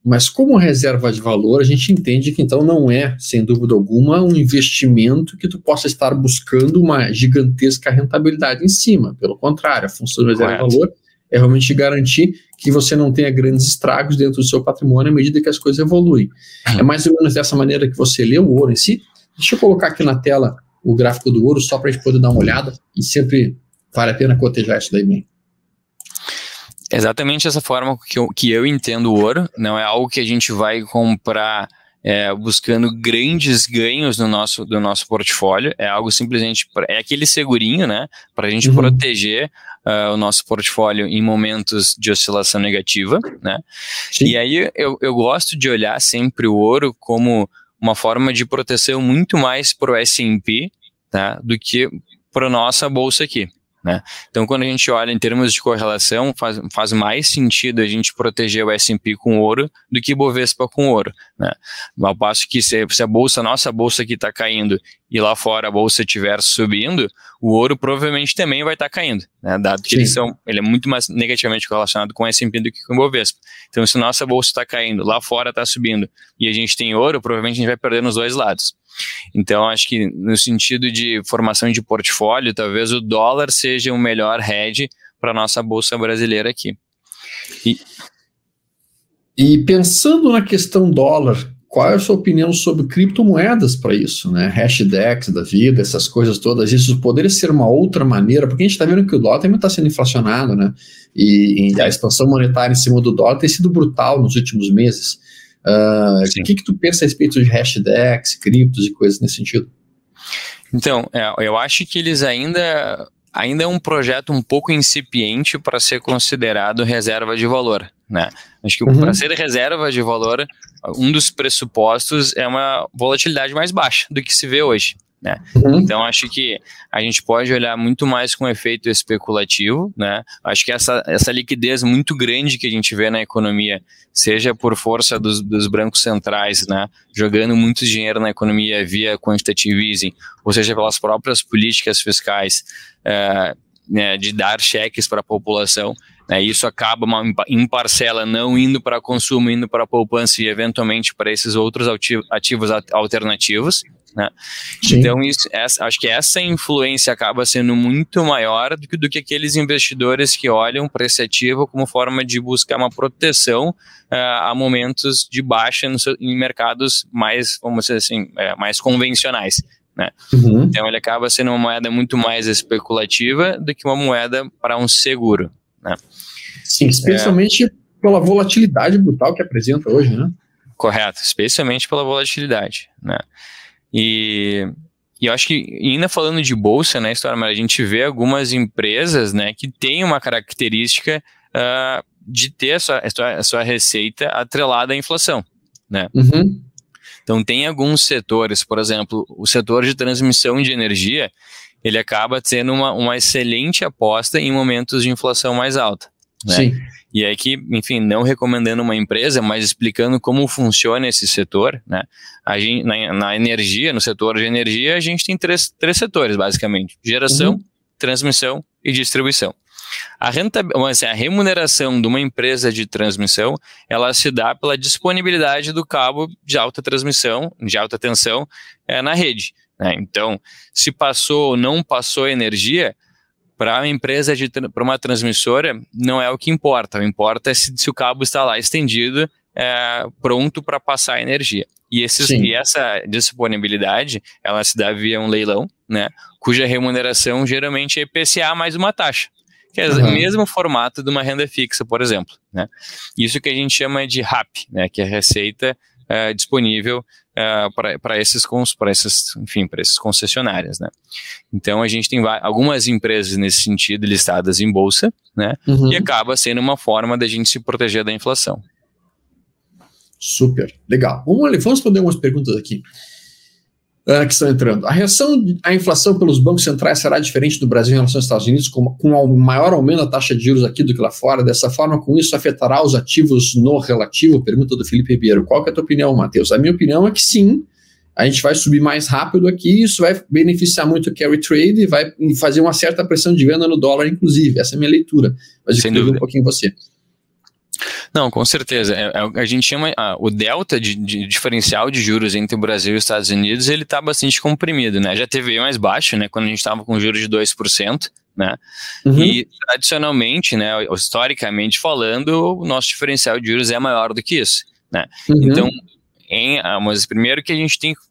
Mas como reserva de valor, a gente entende que então não é, sem dúvida alguma, um investimento que tu possa estar buscando uma gigantesca rentabilidade em cima. Pelo contrário, a função da reserva de valor é realmente garantir que você não tenha grandes estragos dentro do seu patrimônio à medida que as coisas evoluem. Uhum. É mais ou menos dessa maneira que você lê o ouro em si. Deixa eu colocar aqui na tela o gráfico do ouro só para a gente poder dar uma olhada e sempre vale a pena cotejar isso daí bem. Exatamente essa forma que eu, que eu entendo o ouro, não é algo que a gente vai comprar é, buscando grandes ganhos no nosso, do nosso portfólio, é algo simplesmente, pra, é aquele segurinho, né, para a gente uhum. proteger uh, o nosso portfólio em momentos de oscilação negativa, né, Sim. e aí eu, eu gosto de olhar sempre o ouro como uma forma de proteção muito mais para o S&P, tá, do que para a nossa bolsa aqui. Né? Então, quando a gente olha em termos de correlação, faz, faz mais sentido a gente proteger o S&P com ouro do que Bovespa com ouro. Né? Ao passo que se, se a bolsa, nossa bolsa aqui está caindo e lá fora a bolsa estiver subindo, o ouro provavelmente também vai estar tá caindo, né? dado que são, ele é muito mais negativamente correlacionado com o S&P do que com o Bovespa. Então, se nossa bolsa está caindo, lá fora está subindo e a gente tem ouro, provavelmente a gente vai perder nos dois lados. Então, acho que no sentido de formação de portfólio, talvez o dólar seja o melhor hedge para a nossa bolsa brasileira aqui. E, e pensando na questão dólar, qual é a sua opinião sobre criptomoedas para isso, né? Hashdex da vida, essas coisas todas, isso poderia ser uma outra maneira, porque a gente está vendo que o dólar também está sendo inflacionado, né? E, e, a expansão monetária em cima do dólar tem sido brutal nos últimos meses. Uh, o que, que tu pensa a respeito de Hashdex, criptos e coisas nesse sentido? Então, é, eu acho que eles ainda ainda é um projeto um pouco incipiente para ser considerado reserva de valor. Né? Acho que uhum. para ser reserva de valor, um dos pressupostos é uma volatilidade mais baixa do que se vê hoje. Né? Uhum. Então, acho que a gente pode olhar muito mais com efeito especulativo. Né? Acho que essa, essa liquidez muito grande que a gente vê na economia, seja por força dos, dos bancos centrais, né? jogando muito dinheiro na economia via quantitative easing, ou seja, pelas próprias políticas fiscais, é, né, de dar cheques para a população, né, isso acaba uma, em parcela não indo para consumo, indo para poupança e eventualmente para esses outros ativos alternativos. Né? Então, isso, essa, acho que essa influência acaba sendo muito maior do que, do que aqueles investidores que olham para esse ativo como forma de buscar uma proteção uh, a momentos de baixa no, em mercados mais, vamos dizer assim, é, mais convencionais. Né? Uhum. Então, ele acaba sendo uma moeda muito mais especulativa do que uma moeda para um seguro. Né? Sim, especialmente é, pela volatilidade brutal que apresenta hoje, né? Correto, especialmente pela volatilidade, né? E, e eu acho que, ainda falando de bolsa, né, Stormer, a gente vê algumas empresas, né, que têm uma característica uh, de ter a sua, a, sua, receita atrelada à inflação, né? Uhum. Então, tem alguns setores, por exemplo, o setor de transmissão de energia, ele acaba sendo uma, uma excelente aposta em momentos de inflação mais alta. Né? Sim. E aqui, enfim, não recomendando uma empresa, mas explicando como funciona esse setor, né? A gente, na, na energia, no setor de energia, a gente tem três, três setores, basicamente: geração, uhum. transmissão e distribuição. A, renta, assim, a remuneração de uma empresa de transmissão, ela se dá pela disponibilidade do cabo de alta transmissão, de alta tensão, é, na rede. Né? Então, se passou ou não passou energia, para uma empresa, para uma transmissora, não é o que importa. O importa é se, se o cabo está lá estendido, é, pronto para passar energia. E, esses, e essa disponibilidade, ela se dá via um leilão, né, cuja remuneração geralmente é IPCA mais uma taxa, que é uhum. o mesmo formato de uma renda fixa, por exemplo. Né. Isso que a gente chama de RAP, né, que é receita é, disponível é, para esses, para esses, enfim, para esses concessionárias, né? Então a gente tem algumas empresas nesse sentido listadas em bolsa, né? Uhum. E acaba sendo uma forma da gente se proteger da inflação. Super, legal. Vamos, vamos responder algumas perguntas aqui uh, que estão entrando. A reação à inflação pelos bancos centrais será diferente do Brasil em relação aos Estados Unidos, com, com um maior aumento da taxa de juros aqui do que lá fora? Dessa forma, com isso afetará os ativos no relativo? Pergunta do Felipe Ribeiro. Qual é a tua opinião, Matheus? A minha opinião é que sim, a gente vai subir mais rápido aqui, isso vai beneficiar muito o carry trade e vai fazer uma certa pressão de venda no dólar, inclusive. Essa é a minha leitura. Mas eu queria um pouquinho você. Não, com certeza. É, é, a gente chama a, o delta de, de, diferencial de juros entre o Brasil e os Estados Unidos, ele está bastante comprimido, né? Já teve mais baixo, né? Quando a gente estava com juros de 2%, né? Uhum. E tradicionalmente, né, historicamente falando, o nosso diferencial de juros é maior do que isso, né? Uhum. Então, em, ah, mas primeiro que a gente tem que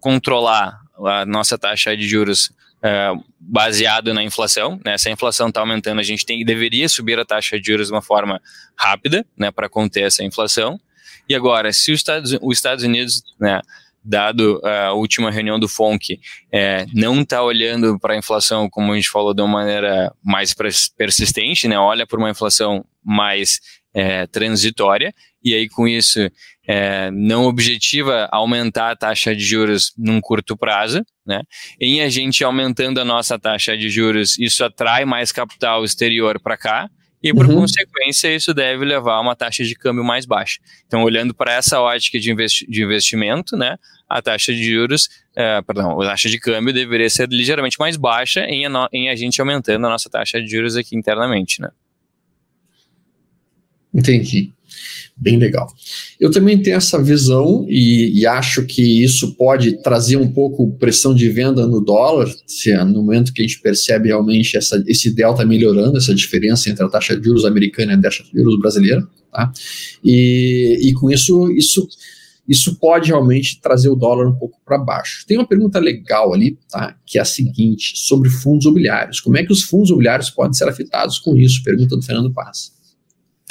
controlar a nossa taxa de juros é, baseado na inflação. Né? Se a inflação está aumentando, a gente tem, deveria subir a taxa de juros de uma forma rápida né, para conter essa inflação. E agora, se os Estados, os Estados Unidos, né, dado a última reunião do FONC, é, não está olhando para a inflação, como a gente falou, de uma maneira mais persistente, né, olha por uma inflação mais é, transitória, e aí com isso é, não objetiva aumentar a taxa de juros num curto prazo, né? Em a gente aumentando a nossa taxa de juros, isso atrai mais capital exterior para cá, e por uhum. consequência isso deve levar a uma taxa de câmbio mais baixa. Então, olhando para essa ótica de, investi de investimento, né, a taxa de juros, é, perdão, a taxa de câmbio deveria ser ligeiramente mais baixa em a, em a gente aumentando a nossa taxa de juros aqui internamente, né? Entendi bem legal. Eu também tenho essa visão e, e, acho que isso pode trazer um pouco pressão de venda no dólar, se é no momento que a gente percebe realmente essa, esse delta melhorando, essa diferença entre a taxa de juros americana e a taxa de juros brasileira. Tá? E, e com isso, isso isso pode realmente trazer o dólar um pouco para baixo. Tem uma pergunta legal ali, tá? Que é a seguinte, sobre fundos imobiliários. Como é que os fundos imobiliários podem ser afetados com isso? Pergunta do Fernando Paz.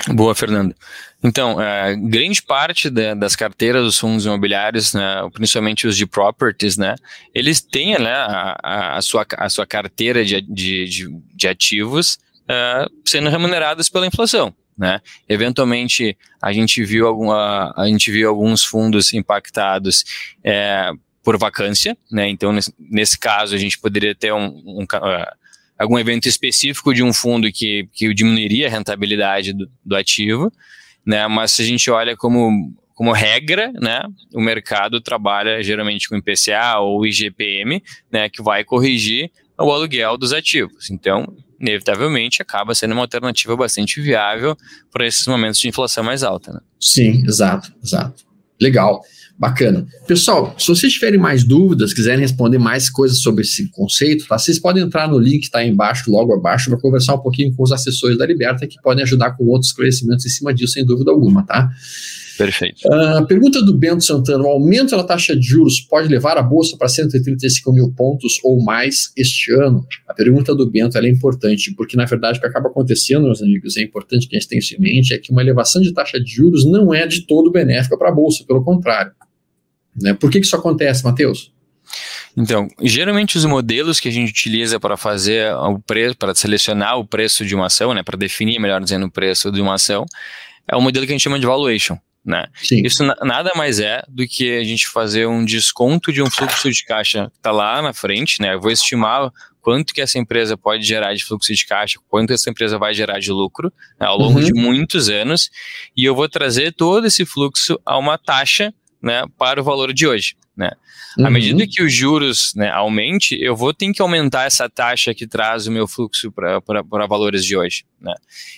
Boa, Fernando. Então, é, grande parte da, das carteiras dos fundos imobiliários, né, principalmente os de properties, né, eles têm né, a, a, sua, a sua carteira de, de, de, ativos é, sendo remuneradas pela inflação. Né? Eventualmente, a gente viu, alguma, a gente viu alguns fundos impactados é, por vacância, né? então, nesse, nesse, caso, a gente poderia ter um, um uh, algum evento específico de um fundo que, que diminuiria a rentabilidade do, do ativo, né? Mas se a gente olha como, como regra, né, o mercado trabalha geralmente com IPCA ou IGPM, né, que vai corrigir o aluguel dos ativos. Então, inevitavelmente, acaba sendo uma alternativa bastante viável para esses momentos de inflação mais alta. Né? Sim, exato, exato. Legal. Bacana. Pessoal, se vocês tiverem mais dúvidas, quiserem responder mais coisas sobre esse conceito, tá? vocês podem entrar no link que está aí embaixo, logo abaixo, para conversar um pouquinho com os assessores da Liberta, que podem ajudar com outros esclarecimentos em cima disso, sem dúvida alguma, tá? Perfeito. Uh, pergunta do Bento Santana: o aumento da taxa de juros pode levar a Bolsa para 135 mil pontos ou mais este ano? A pergunta do Bento é importante, porque na verdade o que acaba acontecendo, meus amigos, é importante que a gente tenha isso em mente, é que uma elevação de taxa de juros não é de todo benéfica para a Bolsa, pelo contrário. Né? Por que, que isso acontece, Matheus? Então, geralmente os modelos que a gente utiliza para fazer o preço, para selecionar o preço de uma ação, né, para definir, melhor dizendo, o preço de uma ação, é o modelo que a gente chama de valuation. Né? Isso nada mais é do que a gente fazer um desconto de um fluxo de caixa que está lá na frente, né? Eu vou estimar quanto que essa empresa pode gerar de fluxo de caixa, quanto essa empresa vai gerar de lucro né, ao longo uhum. de muitos anos, e eu vou trazer todo esse fluxo a uma taxa né, para o valor de hoje. Né? Uhum. À medida que os juros né, aumente, eu vou ter que aumentar essa taxa que traz o meu fluxo para valores de hoje. Né?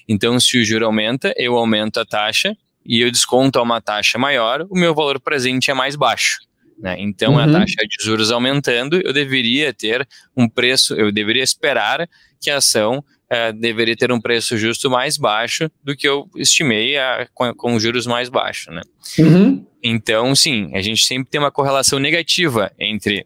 Então, se o juro aumenta, eu aumento a taxa e eu desconto a uma taxa maior, o meu valor presente é mais baixo. Né? Então, uhum. a taxa de juros aumentando, eu deveria ter um preço, eu deveria esperar que a ação é, deveria ter um preço justo mais baixo do que eu estimei a, com, com juros mais baixos. Né? Uhum. Então, sim, a gente sempre tem uma correlação negativa entre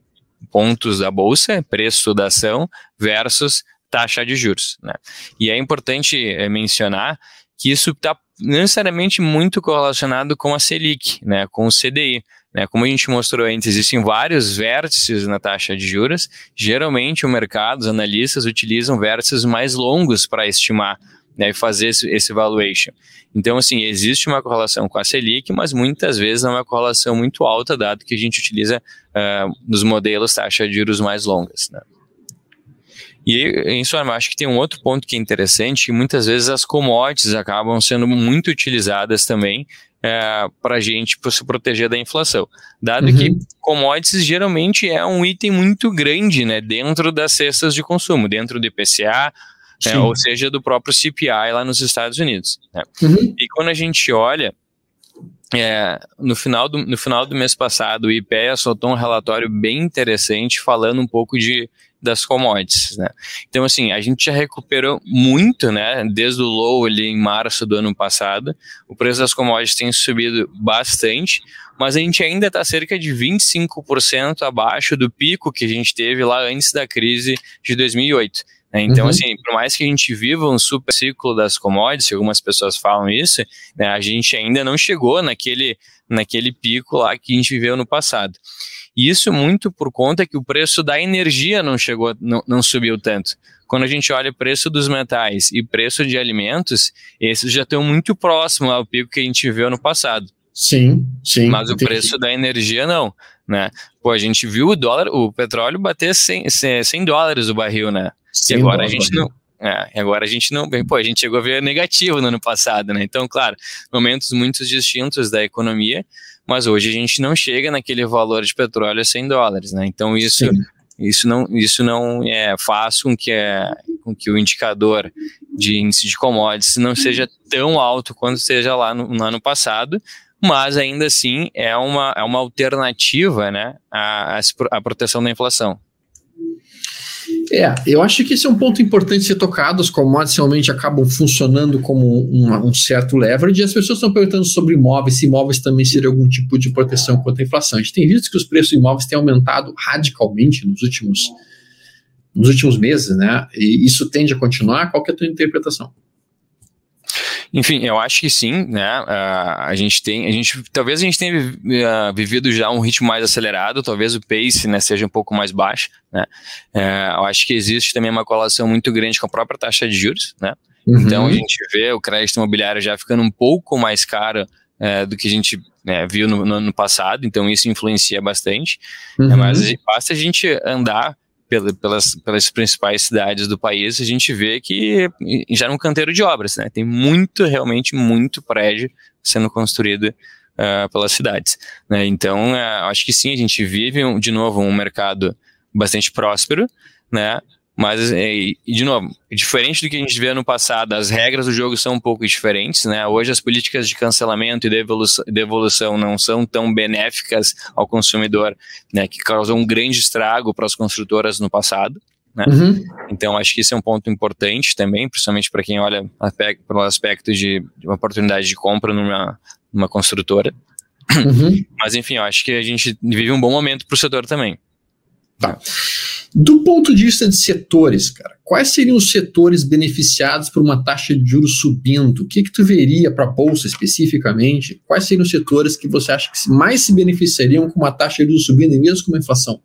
pontos da bolsa, preço da ação, versus taxa de juros. Né? E é importante é, mencionar que isso está necessariamente muito correlacionado com a Selic, né, com o CDI. Né, como a gente mostrou antes, existem vários vértices na taxa de juros. Geralmente, o mercado, os analistas utilizam vértices mais longos para estimar né, e fazer esse, valuation. Então, assim, existe uma correlação com a Selic, mas muitas vezes é uma correlação muito alta, dado que a gente utiliza uh, nos modelos taxa de juros mais longas. Né. E em sua acho que tem um outro ponto que é interessante, que muitas vezes as commodities acabam sendo muito utilizadas também é, para a gente se proteger da inflação. Dado uhum. que commodities geralmente é um item muito grande né, dentro das cestas de consumo, dentro do IPCA, é, ou seja, do próprio CPI lá nos Estados Unidos. Né? Uhum. E quando a gente olha, é, no, final do, no final do mês passado, o IPEA soltou um relatório bem interessante falando um pouco de das commodities, né? Então, assim, a gente já recuperou muito, né? Desde o low ali em março do ano passado, o preço das commodities tem subido bastante, mas a gente ainda está cerca de 25% abaixo do pico que a gente teve lá antes da crise de 2008. Né? Então, uhum. assim, por mais que a gente viva um super ciclo das commodities, algumas pessoas falam isso, né, a gente ainda não chegou naquele, naquele pico lá que a gente viveu no passado. E isso muito por conta que o preço da energia não chegou, não, não subiu tanto. Quando a gente olha o preço dos metais e preço de alimentos, esses já estão muito próximos ao pico que a gente viu no passado. Sim, sim. Mas entendi. o preço da energia não, né? Pô, a gente viu o dólar, o petróleo bater 100, 100 dólares o barril, né? E agora a gente não, é, agora a gente não. Bem, pô, a gente chegou a ver negativo no ano passado, né? Então, claro, momentos muito distintos da economia, mas hoje a gente não chega naquele valor de petróleo a 100 dólares, né? Então isso, isso, não, isso não é, faz com que, é, com que o indicador de índice de commodities não seja tão alto quanto seja lá no, no ano passado, mas ainda assim é uma, é uma alternativa né, à, à proteção da inflação. É, eu acho que esse é um ponto importante ser tocado. As commodities realmente acabam funcionando como um certo leverage. As pessoas estão perguntando sobre imóveis, se imóveis também seriam algum tipo de proteção contra a inflação. A gente tem visto que os preços de imóveis têm aumentado radicalmente nos últimos, nos últimos meses, né? E isso tende a continuar. Qual é a tua interpretação? Enfim, eu acho que sim, né? Uh, a gente tem, a gente, talvez a gente tenha uh, vivido já um ritmo mais acelerado, talvez o pace, né, seja um pouco mais baixo, né? Uh, eu acho que existe também uma colação muito grande com a própria taxa de juros, né? Uhum. Então a gente vê o crédito imobiliário já ficando um pouco mais caro do que a gente né, viu no, no, ano passado, então isso influencia bastante. Uhum. mas basta a gente andar pelas, pelas principais cidades do país, a gente vê que já é um canteiro de obras, né? Tem muito, realmente muito prédio sendo construído uh, pelas cidades. Né? Então, uh, acho que sim, a gente vive, de novo, um mercado bastante próspero, né? Mas, e, de novo, diferente do que a gente vê no passado, as regras do jogo são um pouco diferentes, né? Hoje as políticas de cancelamento e devolução, devolução não são tão benéficas ao consumidor, né? Que causam um grande estrago para as construtoras no passado. Né? Uhum. Então, acho que isso é um ponto importante também, principalmente para quem olha pelo aspecto de, de, uma oportunidade de compra numa, numa construtora. Uhum. Mas, enfim, eu acho que a gente vive um bom momento para o setor também. Tá. Do ponto de vista de setores, cara, quais seriam os setores beneficiados por uma taxa de juros subindo? O que, que tu veria para a Bolsa especificamente? Quais seriam os setores que você acha que mais se beneficiariam com uma taxa de juros subindo, mesmo com uma inflação?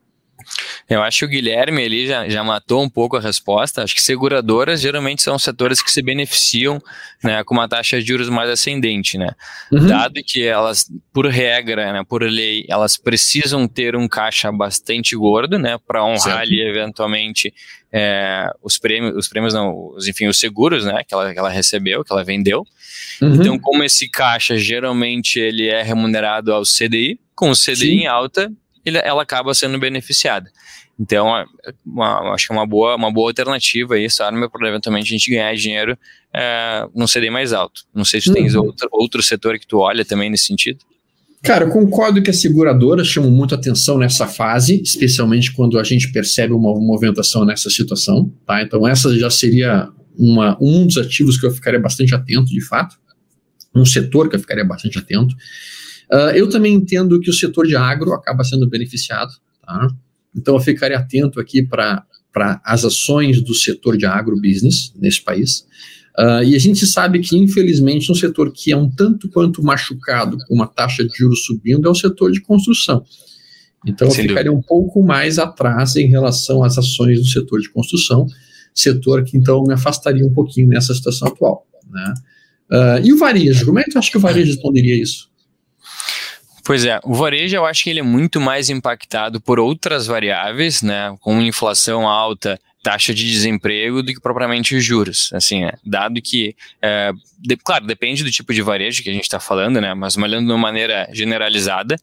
Eu acho que o Guilherme ali já, já matou um pouco a resposta. Acho que seguradoras geralmente são setores que se beneficiam né, com uma taxa de juros mais ascendente, né? Uhum. Dado que elas, por regra, né, por lei, elas precisam ter um caixa bastante gordo, né, para honrar certo. ali eventualmente é, os prêmios, os prêmios não, os, enfim, os seguros, né, que ela, que ela recebeu, que ela vendeu. Uhum. Então, como esse caixa geralmente ele é remunerado ao CDI, com o CDI Sim. em alta, ele, ela acaba sendo beneficiada. Então, é, uma, acho que é uma boa, uma boa alternativa aí, essa arma para eventualmente a gente ganhar dinheiro é, num CD mais alto. Não sei se uhum. tens outro, outro setor que tu olha também nesse sentido. Cara, eu concordo que as seguradoras chamam muito atenção nessa fase, especialmente quando a gente percebe uma movimentação nessa situação. Tá? Então, essa já seria uma, um dos ativos que eu ficaria bastante atento, de fato. Um setor que eu ficaria bastante atento. Uh, eu também entendo que o setor de agro acaba sendo beneficiado, tá? Então eu ficaria atento aqui para as ações do setor de agrobusiness nesse país. Uh, e a gente sabe que, infelizmente, um setor que é um tanto quanto machucado com uma taxa de juros subindo é o setor de construção. Então eu ficaria um pouco mais atrás em relação às ações do setor de construção, setor que então me afastaria um pouquinho nessa situação atual. Né? Uh, e o varejo, como é que tu acha que o varejo responderia isso? Pois é, o varejo eu acho que ele é muito mais impactado por outras variáveis, né, com inflação alta, taxa de desemprego do que propriamente os juros. Assim, é, dado que, é, de, claro, depende do tipo de varejo que a gente está falando, né, mas olhando de uma maneira generalizada,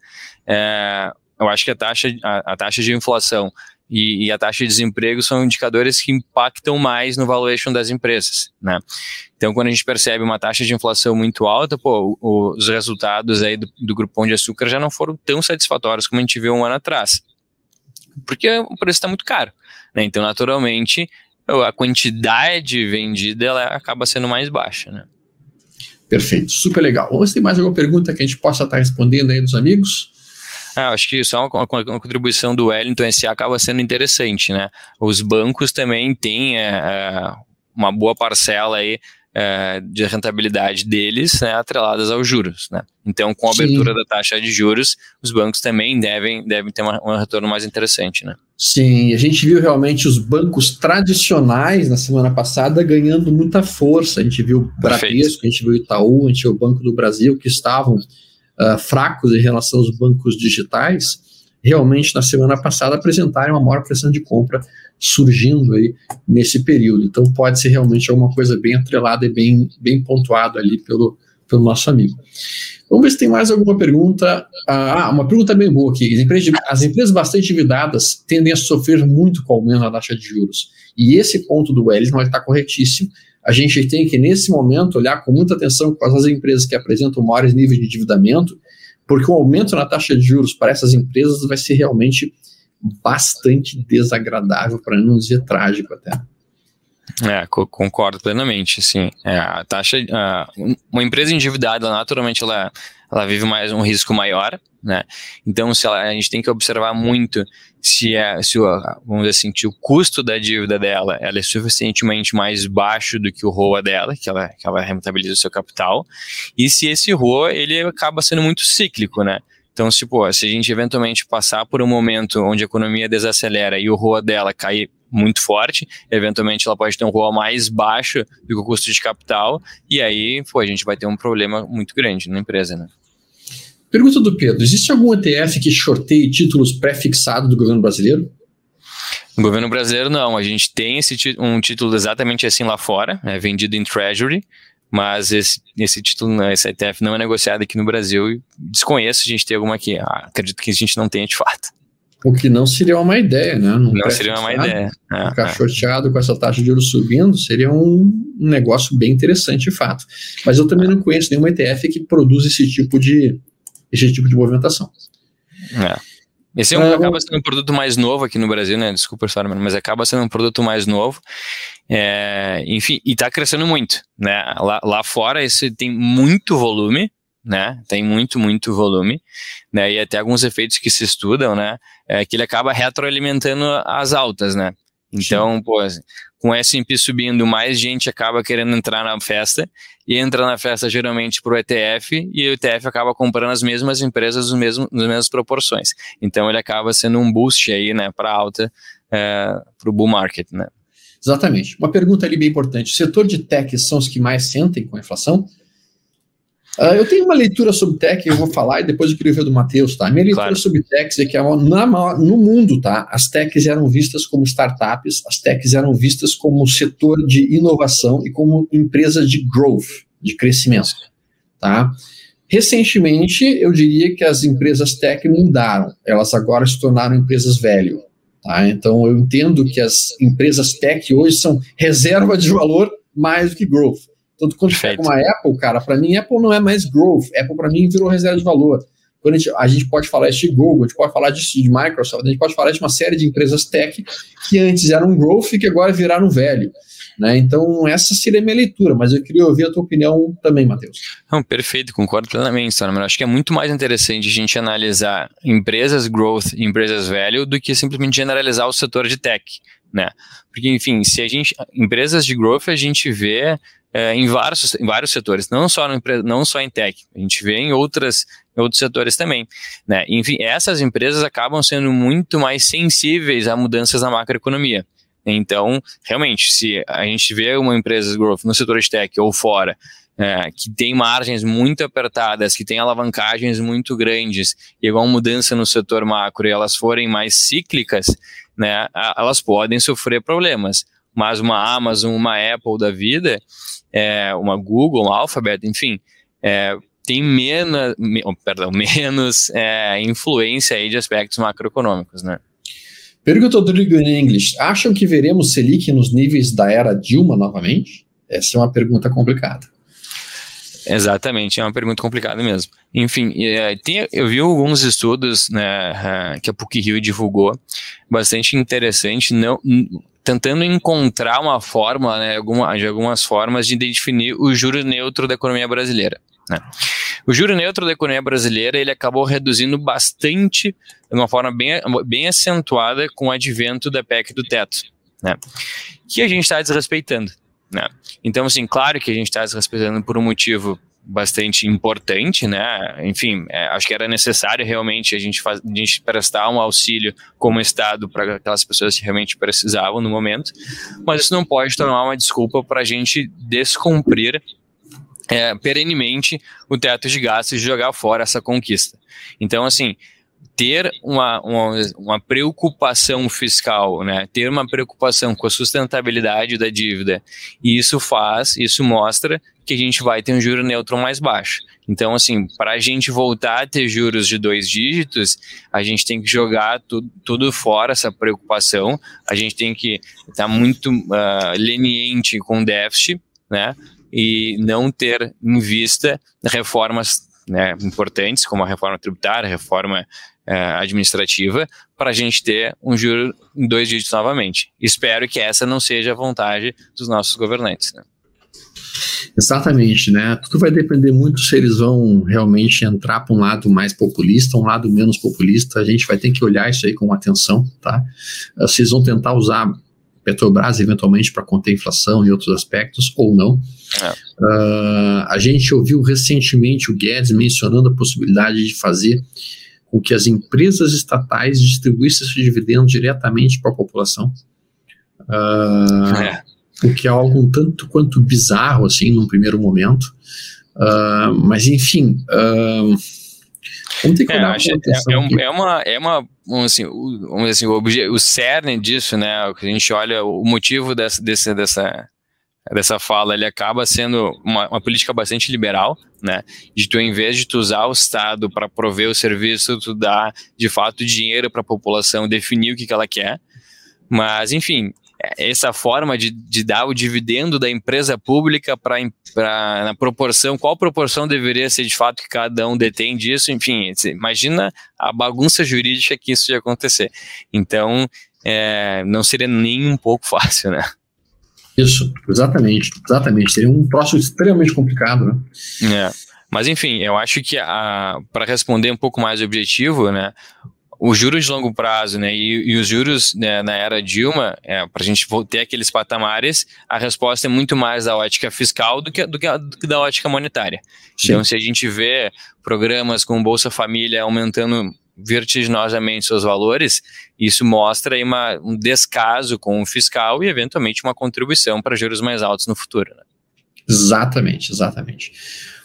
é, eu acho que a taxa, a, a taxa de inflação e, e, a taxa de desemprego são indicadores que impactam mais no valuation das empresas, né? Então, quando a gente percebe uma taxa de inflação muito alta, pô, os resultados aí do, do Grupo Pão de Açúcar já não foram tão satisfatórios como a gente viu um ano atrás, porque o preço está muito caro, né? Então, naturalmente, a quantidade vendida ela acaba sendo mais baixa, né? Perfeito, super legal. Ou se tem mais alguma pergunta que a gente possa estar respondendo aí dos amigos? Ah, acho que só uma, uma, uma, contribuição do Wellington SA acaba sendo interessante, né? Os bancos também têm é, é, uma boa parcela aí é, de rentabilidade deles né, atreladas aos juros, né? Então, com a abertura Sim. da taxa de juros, os bancos também devem, devem ter uma, um retorno mais interessante, né? Sim, a gente viu realmente os bancos tradicionais na semana passada ganhando muita força. A gente viu o Bradesco, a gente viu o Itaú, a gente viu o Banco do Brasil, que estavam uh, fracos em relação aos bancos digitais, realmente na semana passada apresentaram uma maior pressão de compra surgindo aí nesse período. Então pode ser realmente alguma coisa bem atrelada e bem, bem pontuada ali pelo, pelo nosso amigo. Vamos ver se tem mais alguma pergunta. Ah, uma pergunta bem boa aqui. As empresas, as empresas bastante endividadas tendem a sofrer muito com o aumento da taxa de juros. E esse ponto do Wellington está corretíssimo a gente tem que, nesse momento, olhar com muita atenção quais as empresas que apresentam maiores níveis de endividamento, porque o aumento na taxa de juros para essas empresas vai ser realmente bastante desagradável, para não dizer trágico até. É, concordo plenamente, sim. É, a taxa, uma empresa endividada, naturalmente, ela, ela vive mais um risco maior, né? Então, se ela, a gente tem que observar muito se é, se o, vamos dizer assim, o custo da dívida dela, ela é suficientemente mais baixo do que o ROA dela, que ela, que ela rentabiliza o seu capital, e se esse ROA, ele acaba sendo muito cíclico, né? Então, se, pô, se a gente eventualmente passar por um momento onde a economia desacelera e o ROA dela cair muito forte, eventualmente ela pode ter um ROA mais baixo do que o custo de capital, e aí, pô, a gente vai ter um problema muito grande na empresa, né? Pergunta do Pedro: existe algum ETF que shorteie títulos pré-fixados do governo brasileiro? No governo brasileiro, não. A gente tem esse um título exatamente assim lá fora, é vendido em Treasury, mas esse, esse título, esse ETF não é negociado aqui no Brasil e desconheço se a gente tem alguma aqui. Ah, acredito que a gente não tenha de fato. O que não seria uma ideia, né? Num não seria uma má ideia. É, ficar é. shorteado com essa taxa de juros subindo seria um negócio bem interessante, de fato. Mas eu também não conheço nenhum ETF que produz esse tipo de, esse tipo de movimentação. É. Esse é um, acaba sendo um produto mais novo aqui no Brasil, né? Desculpa, história, mas acaba sendo um produto mais novo. É, enfim, e está crescendo muito, né? Lá, lá fora, esse tem muito volume, né? Tem muito, muito volume, né? E até alguns efeitos que se estudam, né? É que ele acaba retroalimentando as altas, né? Então, Sim. pô, com o S&P subindo, mais gente acaba querendo entrar na festa e entra na festa geralmente para o ETF e o ETF acaba comprando as mesmas empresas nos mesmos, nas mesmas proporções. Então ele acaba sendo um boost aí, né, para alta, é, para o bull market, né. Exatamente. Uma pergunta ali bem importante. O setor de tech são os que mais sentem com a inflação? Uh, eu tenho uma leitura sobre tech, eu vou falar, e depois eu queria ver do Matheus, tá? Minha leitura claro. sobre techs é que na, no mundo, tá? As techs eram vistas como startups, as techs eram vistas como setor de inovação e como empresa de growth, de crescimento, tá? Recentemente, eu diria que as empresas tech mudaram, elas agora se tornaram empresas velho, tá? Então, eu entendo que as empresas tech hoje são reserva de valor mais do que growth. Tanto quando Perfeito. pega uma Apple, cara, para mim Apple não é mais growth. Apple para mim virou reserva de valor. Quando a gente, a gente pode falar de Google, a gente pode falar de, de, Microsoft, a gente pode falar de uma série de empresas tech que antes eram growth e que agora viraram velho. Né? Então, essa seria a minha leitura, mas eu queria ouvir a tua opinião também, Matheus. Não, perfeito, concordo plenamente, Sônia, mas acho que é muito mais interessante a gente analisar empresas growth e empresas value do que simplesmente generalizar o setor de tech. Né? Porque, enfim, se a gente. Empresas de growth a gente vê é, em, vários, em vários setores, não só, no, não só em tech, a gente vê em outras, outros setores também. Né? Enfim, essas empresas acabam sendo muito mais sensíveis a mudanças na macroeconomia. Então, realmente, se a gente vê uma empresa growth no setor de tech ou fora, é, que tem margens muito apertadas, que tem alavancagens muito grandes, e uma mudança no setor macro e elas forem mais cíclicas, né, elas podem sofrer problemas. Mas uma Amazon, uma Apple da vida, é, uma Google, uma Alphabet, enfim, é, tem menos, me, oh, perdão, *laughs* menos é, influência aí de aspectos macroeconômicos, né? Pergunta do Rodrigo em inglês. Acham que veremos Selic nos níveis da era Dilma novamente? Essa é uma pergunta complicada. Exatamente, é uma pergunta complicada mesmo. Enfim, é, tem, eu vi alguns estudos né, que a PUC-Rio divulgou, bastante interessante, não, tentando encontrar uma forma, né, alguma, de algumas formas de definir o juro neutro da economia brasileira. Né. O juro neutro da economia brasileira ele acabou reduzindo bastante, de uma forma bem, bem acentuada com o advento da PEC do teto, né, que a gente está desrespeitando. Né. Então, assim, claro que a gente está desrespeitando por um motivo bastante importante, né? Enfim, é, acho que era necessário realmente a gente, faz, a gente prestar um auxílio como Estado para aquelas pessoas que realmente precisavam no momento, mas isso não pode tornar uma desculpa para a gente descumprir é, perenemente o teto de gastos e jogar fora essa conquista. Então, assim, ter uma, uma, uma, preocupação fiscal, né? ter uma preocupação com a sustentabilidade da dívida, e isso faz, isso mostra que a gente vai ter um juro neutro mais baixo. Então, assim, para a gente voltar a ter juros de dois dígitos, a gente tem que jogar tudo, tudo fora essa preocupação, a gente tem que estar tá muito uh, leniente com o déficit, né? E não ter em vista reformas né, importantes, como a reforma tributária, a reforma é, administrativa, para a gente ter um juro em dois dígitos novamente. Espero que essa não seja a vontade dos nossos governantes. Né? Exatamente, né? Tudo vai depender muito se eles vão realmente entrar para um lado mais populista, um lado menos populista. A gente vai ter que olhar isso aí com atenção, tá? Se eles vão tentar usar Petrobras eventualmente para conter a inflação e outros aspectos, ou não. É. Uh, a gente ouviu recentemente o Guedes mencionando a possibilidade de fazer com que as empresas estatais distribuíssem esses dividendos diretamente para a população. Uh, é. O que é algo um tanto quanto bizarro, assim, num primeiro momento. Uh, mas, enfim, uh, ter que é, olhar é, é, um, é, uma, é uma um, assim, um, assim, o, o cerne disso, né, o que a gente olha, o motivo dessa, desse, dessa, dessa fala, ele acaba sendo uma, uma, política bastante liberal, né? De tu, em vez de tu usar o Estado para prover o serviço, tu dá, de fato, dinheiro para a população definir o que, que ela quer. Mas, enfim, essa forma de, de dar o dividendo da empresa pública para na proporção, qual proporção deveria ser de fato que cada um detém disso, enfim, imagina a bagunça jurídica que isso ia acontecer. Então, é, não seria nem um pouco *laughs* fácil, né? Isso, exatamente, exatamente. Seria um processo extremamente complicado, né? É. Mas enfim, eu acho que para responder um pouco mais objetivo, né, os juros de longo prazo né, e, e os juros né, na era Dilma, é, para a gente ter aqueles patamares, a resposta é muito mais da ótica fiscal do que, do que, do que da ótica monetária. Sim. Então, se a gente vê programas com Bolsa Família aumentando vertiginosamente seus valores, isso mostra aí uma, um descaso com o fiscal e, eventualmente, uma contribuição para juros mais altos no futuro. Né? Exatamente, exatamente.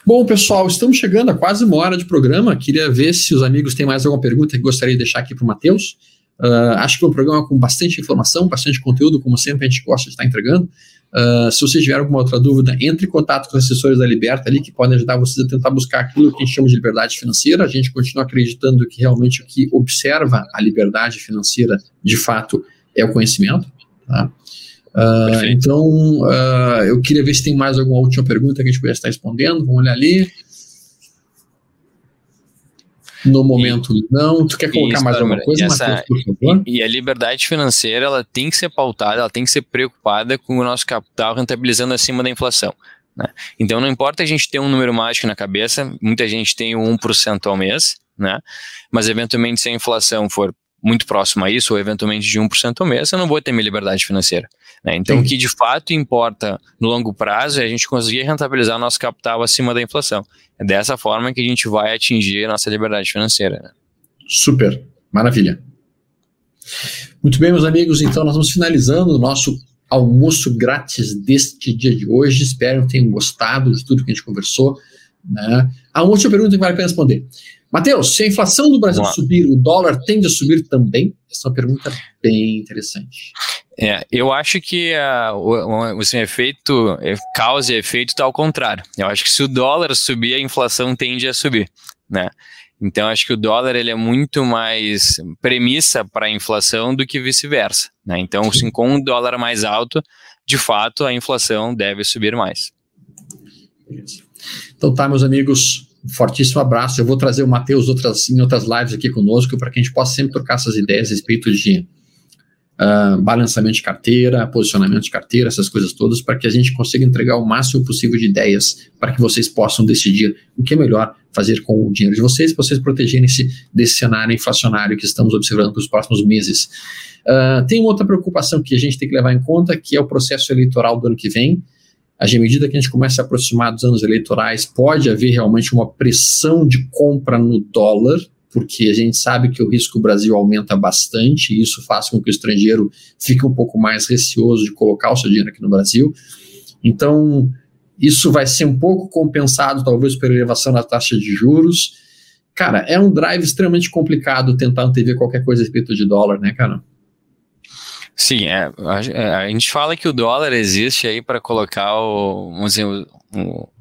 Bom, pessoal, estamos chegando a quase uma hora de programa. Queria ver se os amigos têm mais alguma pergunta que gostaria de deixar aqui para o Matheus. Uh, acho que é um programa com bastante informação, bastante conteúdo, como sempre a gente gosta de estar entregando. Uh, se vocês tiverem alguma outra dúvida, entre em contato com os assessores da Liberta ali, que podem ajudar vocês a tentar buscar aquilo que a gente chama de liberdade financeira. A gente continua acreditando que realmente o que observa a liberdade financeira, de fato, é o conhecimento. Tá? Uh, então, uh, eu queria ver se tem mais alguma última pergunta que a gente pudesse estar respondendo. Vamos olhar ali. No momento, e, não. Tu quer colocar isso, mais alguma coisa, essa, Matheus, por favor? E, e, a liberdade financeira, ela tem que ser pautada, ela tem que ser preocupada com o nosso capital rentabilizando acima da inflação. Né? Então, não importa a gente ter um número mágico na cabeça, muita gente tem o 1% ao mês, né? mas eventualmente se a inflação for muito próximo a isso, ou eventualmente de 1% ao mês, eu não vou ter minha liberdade financeira. Né? Então, Sim. o que de fato importa no longo prazo é a gente conseguir rentabilizar nosso capital acima da inflação. É dessa forma que a gente vai atingir nossa liberdade financeira. Né? Super, maravilha. Muito bem, meus amigos, então nós vamos finalizando o nosso almoço grátis deste dia de hoje. Espero que tenham gostado de tudo que a gente conversou. Né? A última pergunta que vale a pena responder. Matheus, se a inflação do Brasil subir, o dólar tende a subir também? Essa é uma pergunta bem interessante. É, eu acho que uh, o, o assim, efeito, é, causa e efeito está ao contrário. Eu acho que se o dólar subir, a inflação tende a subir, né? Então, acho que o dólar ele é muito mais premissa para a inflação do que vice-versa. Né? Então, assim, com um dólar mais alto, de fato, a inflação deve subir mais. Então tá, meus amigos, fortíssimo abraço. Eu vou trazer o Matheus outras, em outras lives aqui conosco para que a gente possa sempre trocar essas ideias a respeito de uh, balançamento de carteira, posicionamento de carteira, essas coisas todas, para que a gente consiga entregar o máximo possível de ideias para que vocês possam decidir o que é melhor fazer com o dinheiro de vocês, para vocês protegerem-se desse cenário inflacionário que estamos observando para os próximos meses. Uh, tem outra preocupação que a gente tem que levar em conta, que é o processo eleitoral do ano que vem à medida que a gente começa a aproximar dos anos eleitorais, pode haver realmente uma pressão de compra no dólar, porque a gente sabe que o risco Brasil aumenta bastante, e isso faz com que o estrangeiro fique um pouco mais receoso de colocar o seu dinheiro aqui no Brasil. Então, isso vai ser um pouco compensado, talvez, pela elevação da taxa de juros. Cara, é um drive extremamente complicado tentar antever qualquer coisa a respeito de dólar, né, cara? Sim, é, a, a, gente fala que o dólar existe aí para colocar o, os,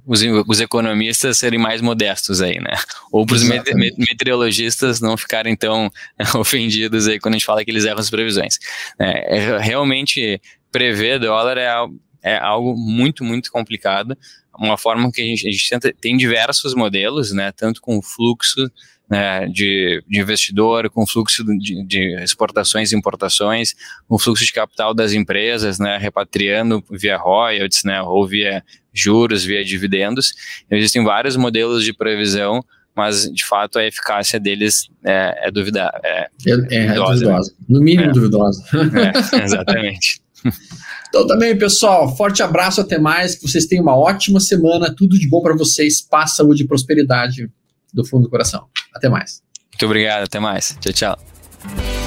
os, os, economistas serem mais modestos aí, né? Ou para os meteorologistas não ficarem tão *laughs* ofendidos aí quando a gente fala que eles erram as previsões. É, é realmente prever dólar é é algo muito, muito complicado. Uma forma que a gente, a gente tenta, tem diversos modelos, né, tanto com fluxo né, de, de, investidor, com fluxo de, de, exportações e importações, com fluxo de capital das empresas, né, repatriando via royalties, né, ou via juros, via dividendos. Existem vários modelos de previsão, mas de fato a eficácia deles é, é. É, é, é, duvidosa. Né? No mínimo é. duvidosa. *laughs* É, exatamente. Então também, pessoal, forte abraço, até mais, que vocês tenham uma ótima semana, tudo de bom para vocês, paz, saúde e prosperidade do fundo do coração. Até mais. Muito obrigado, até mais. Tchau, tchau.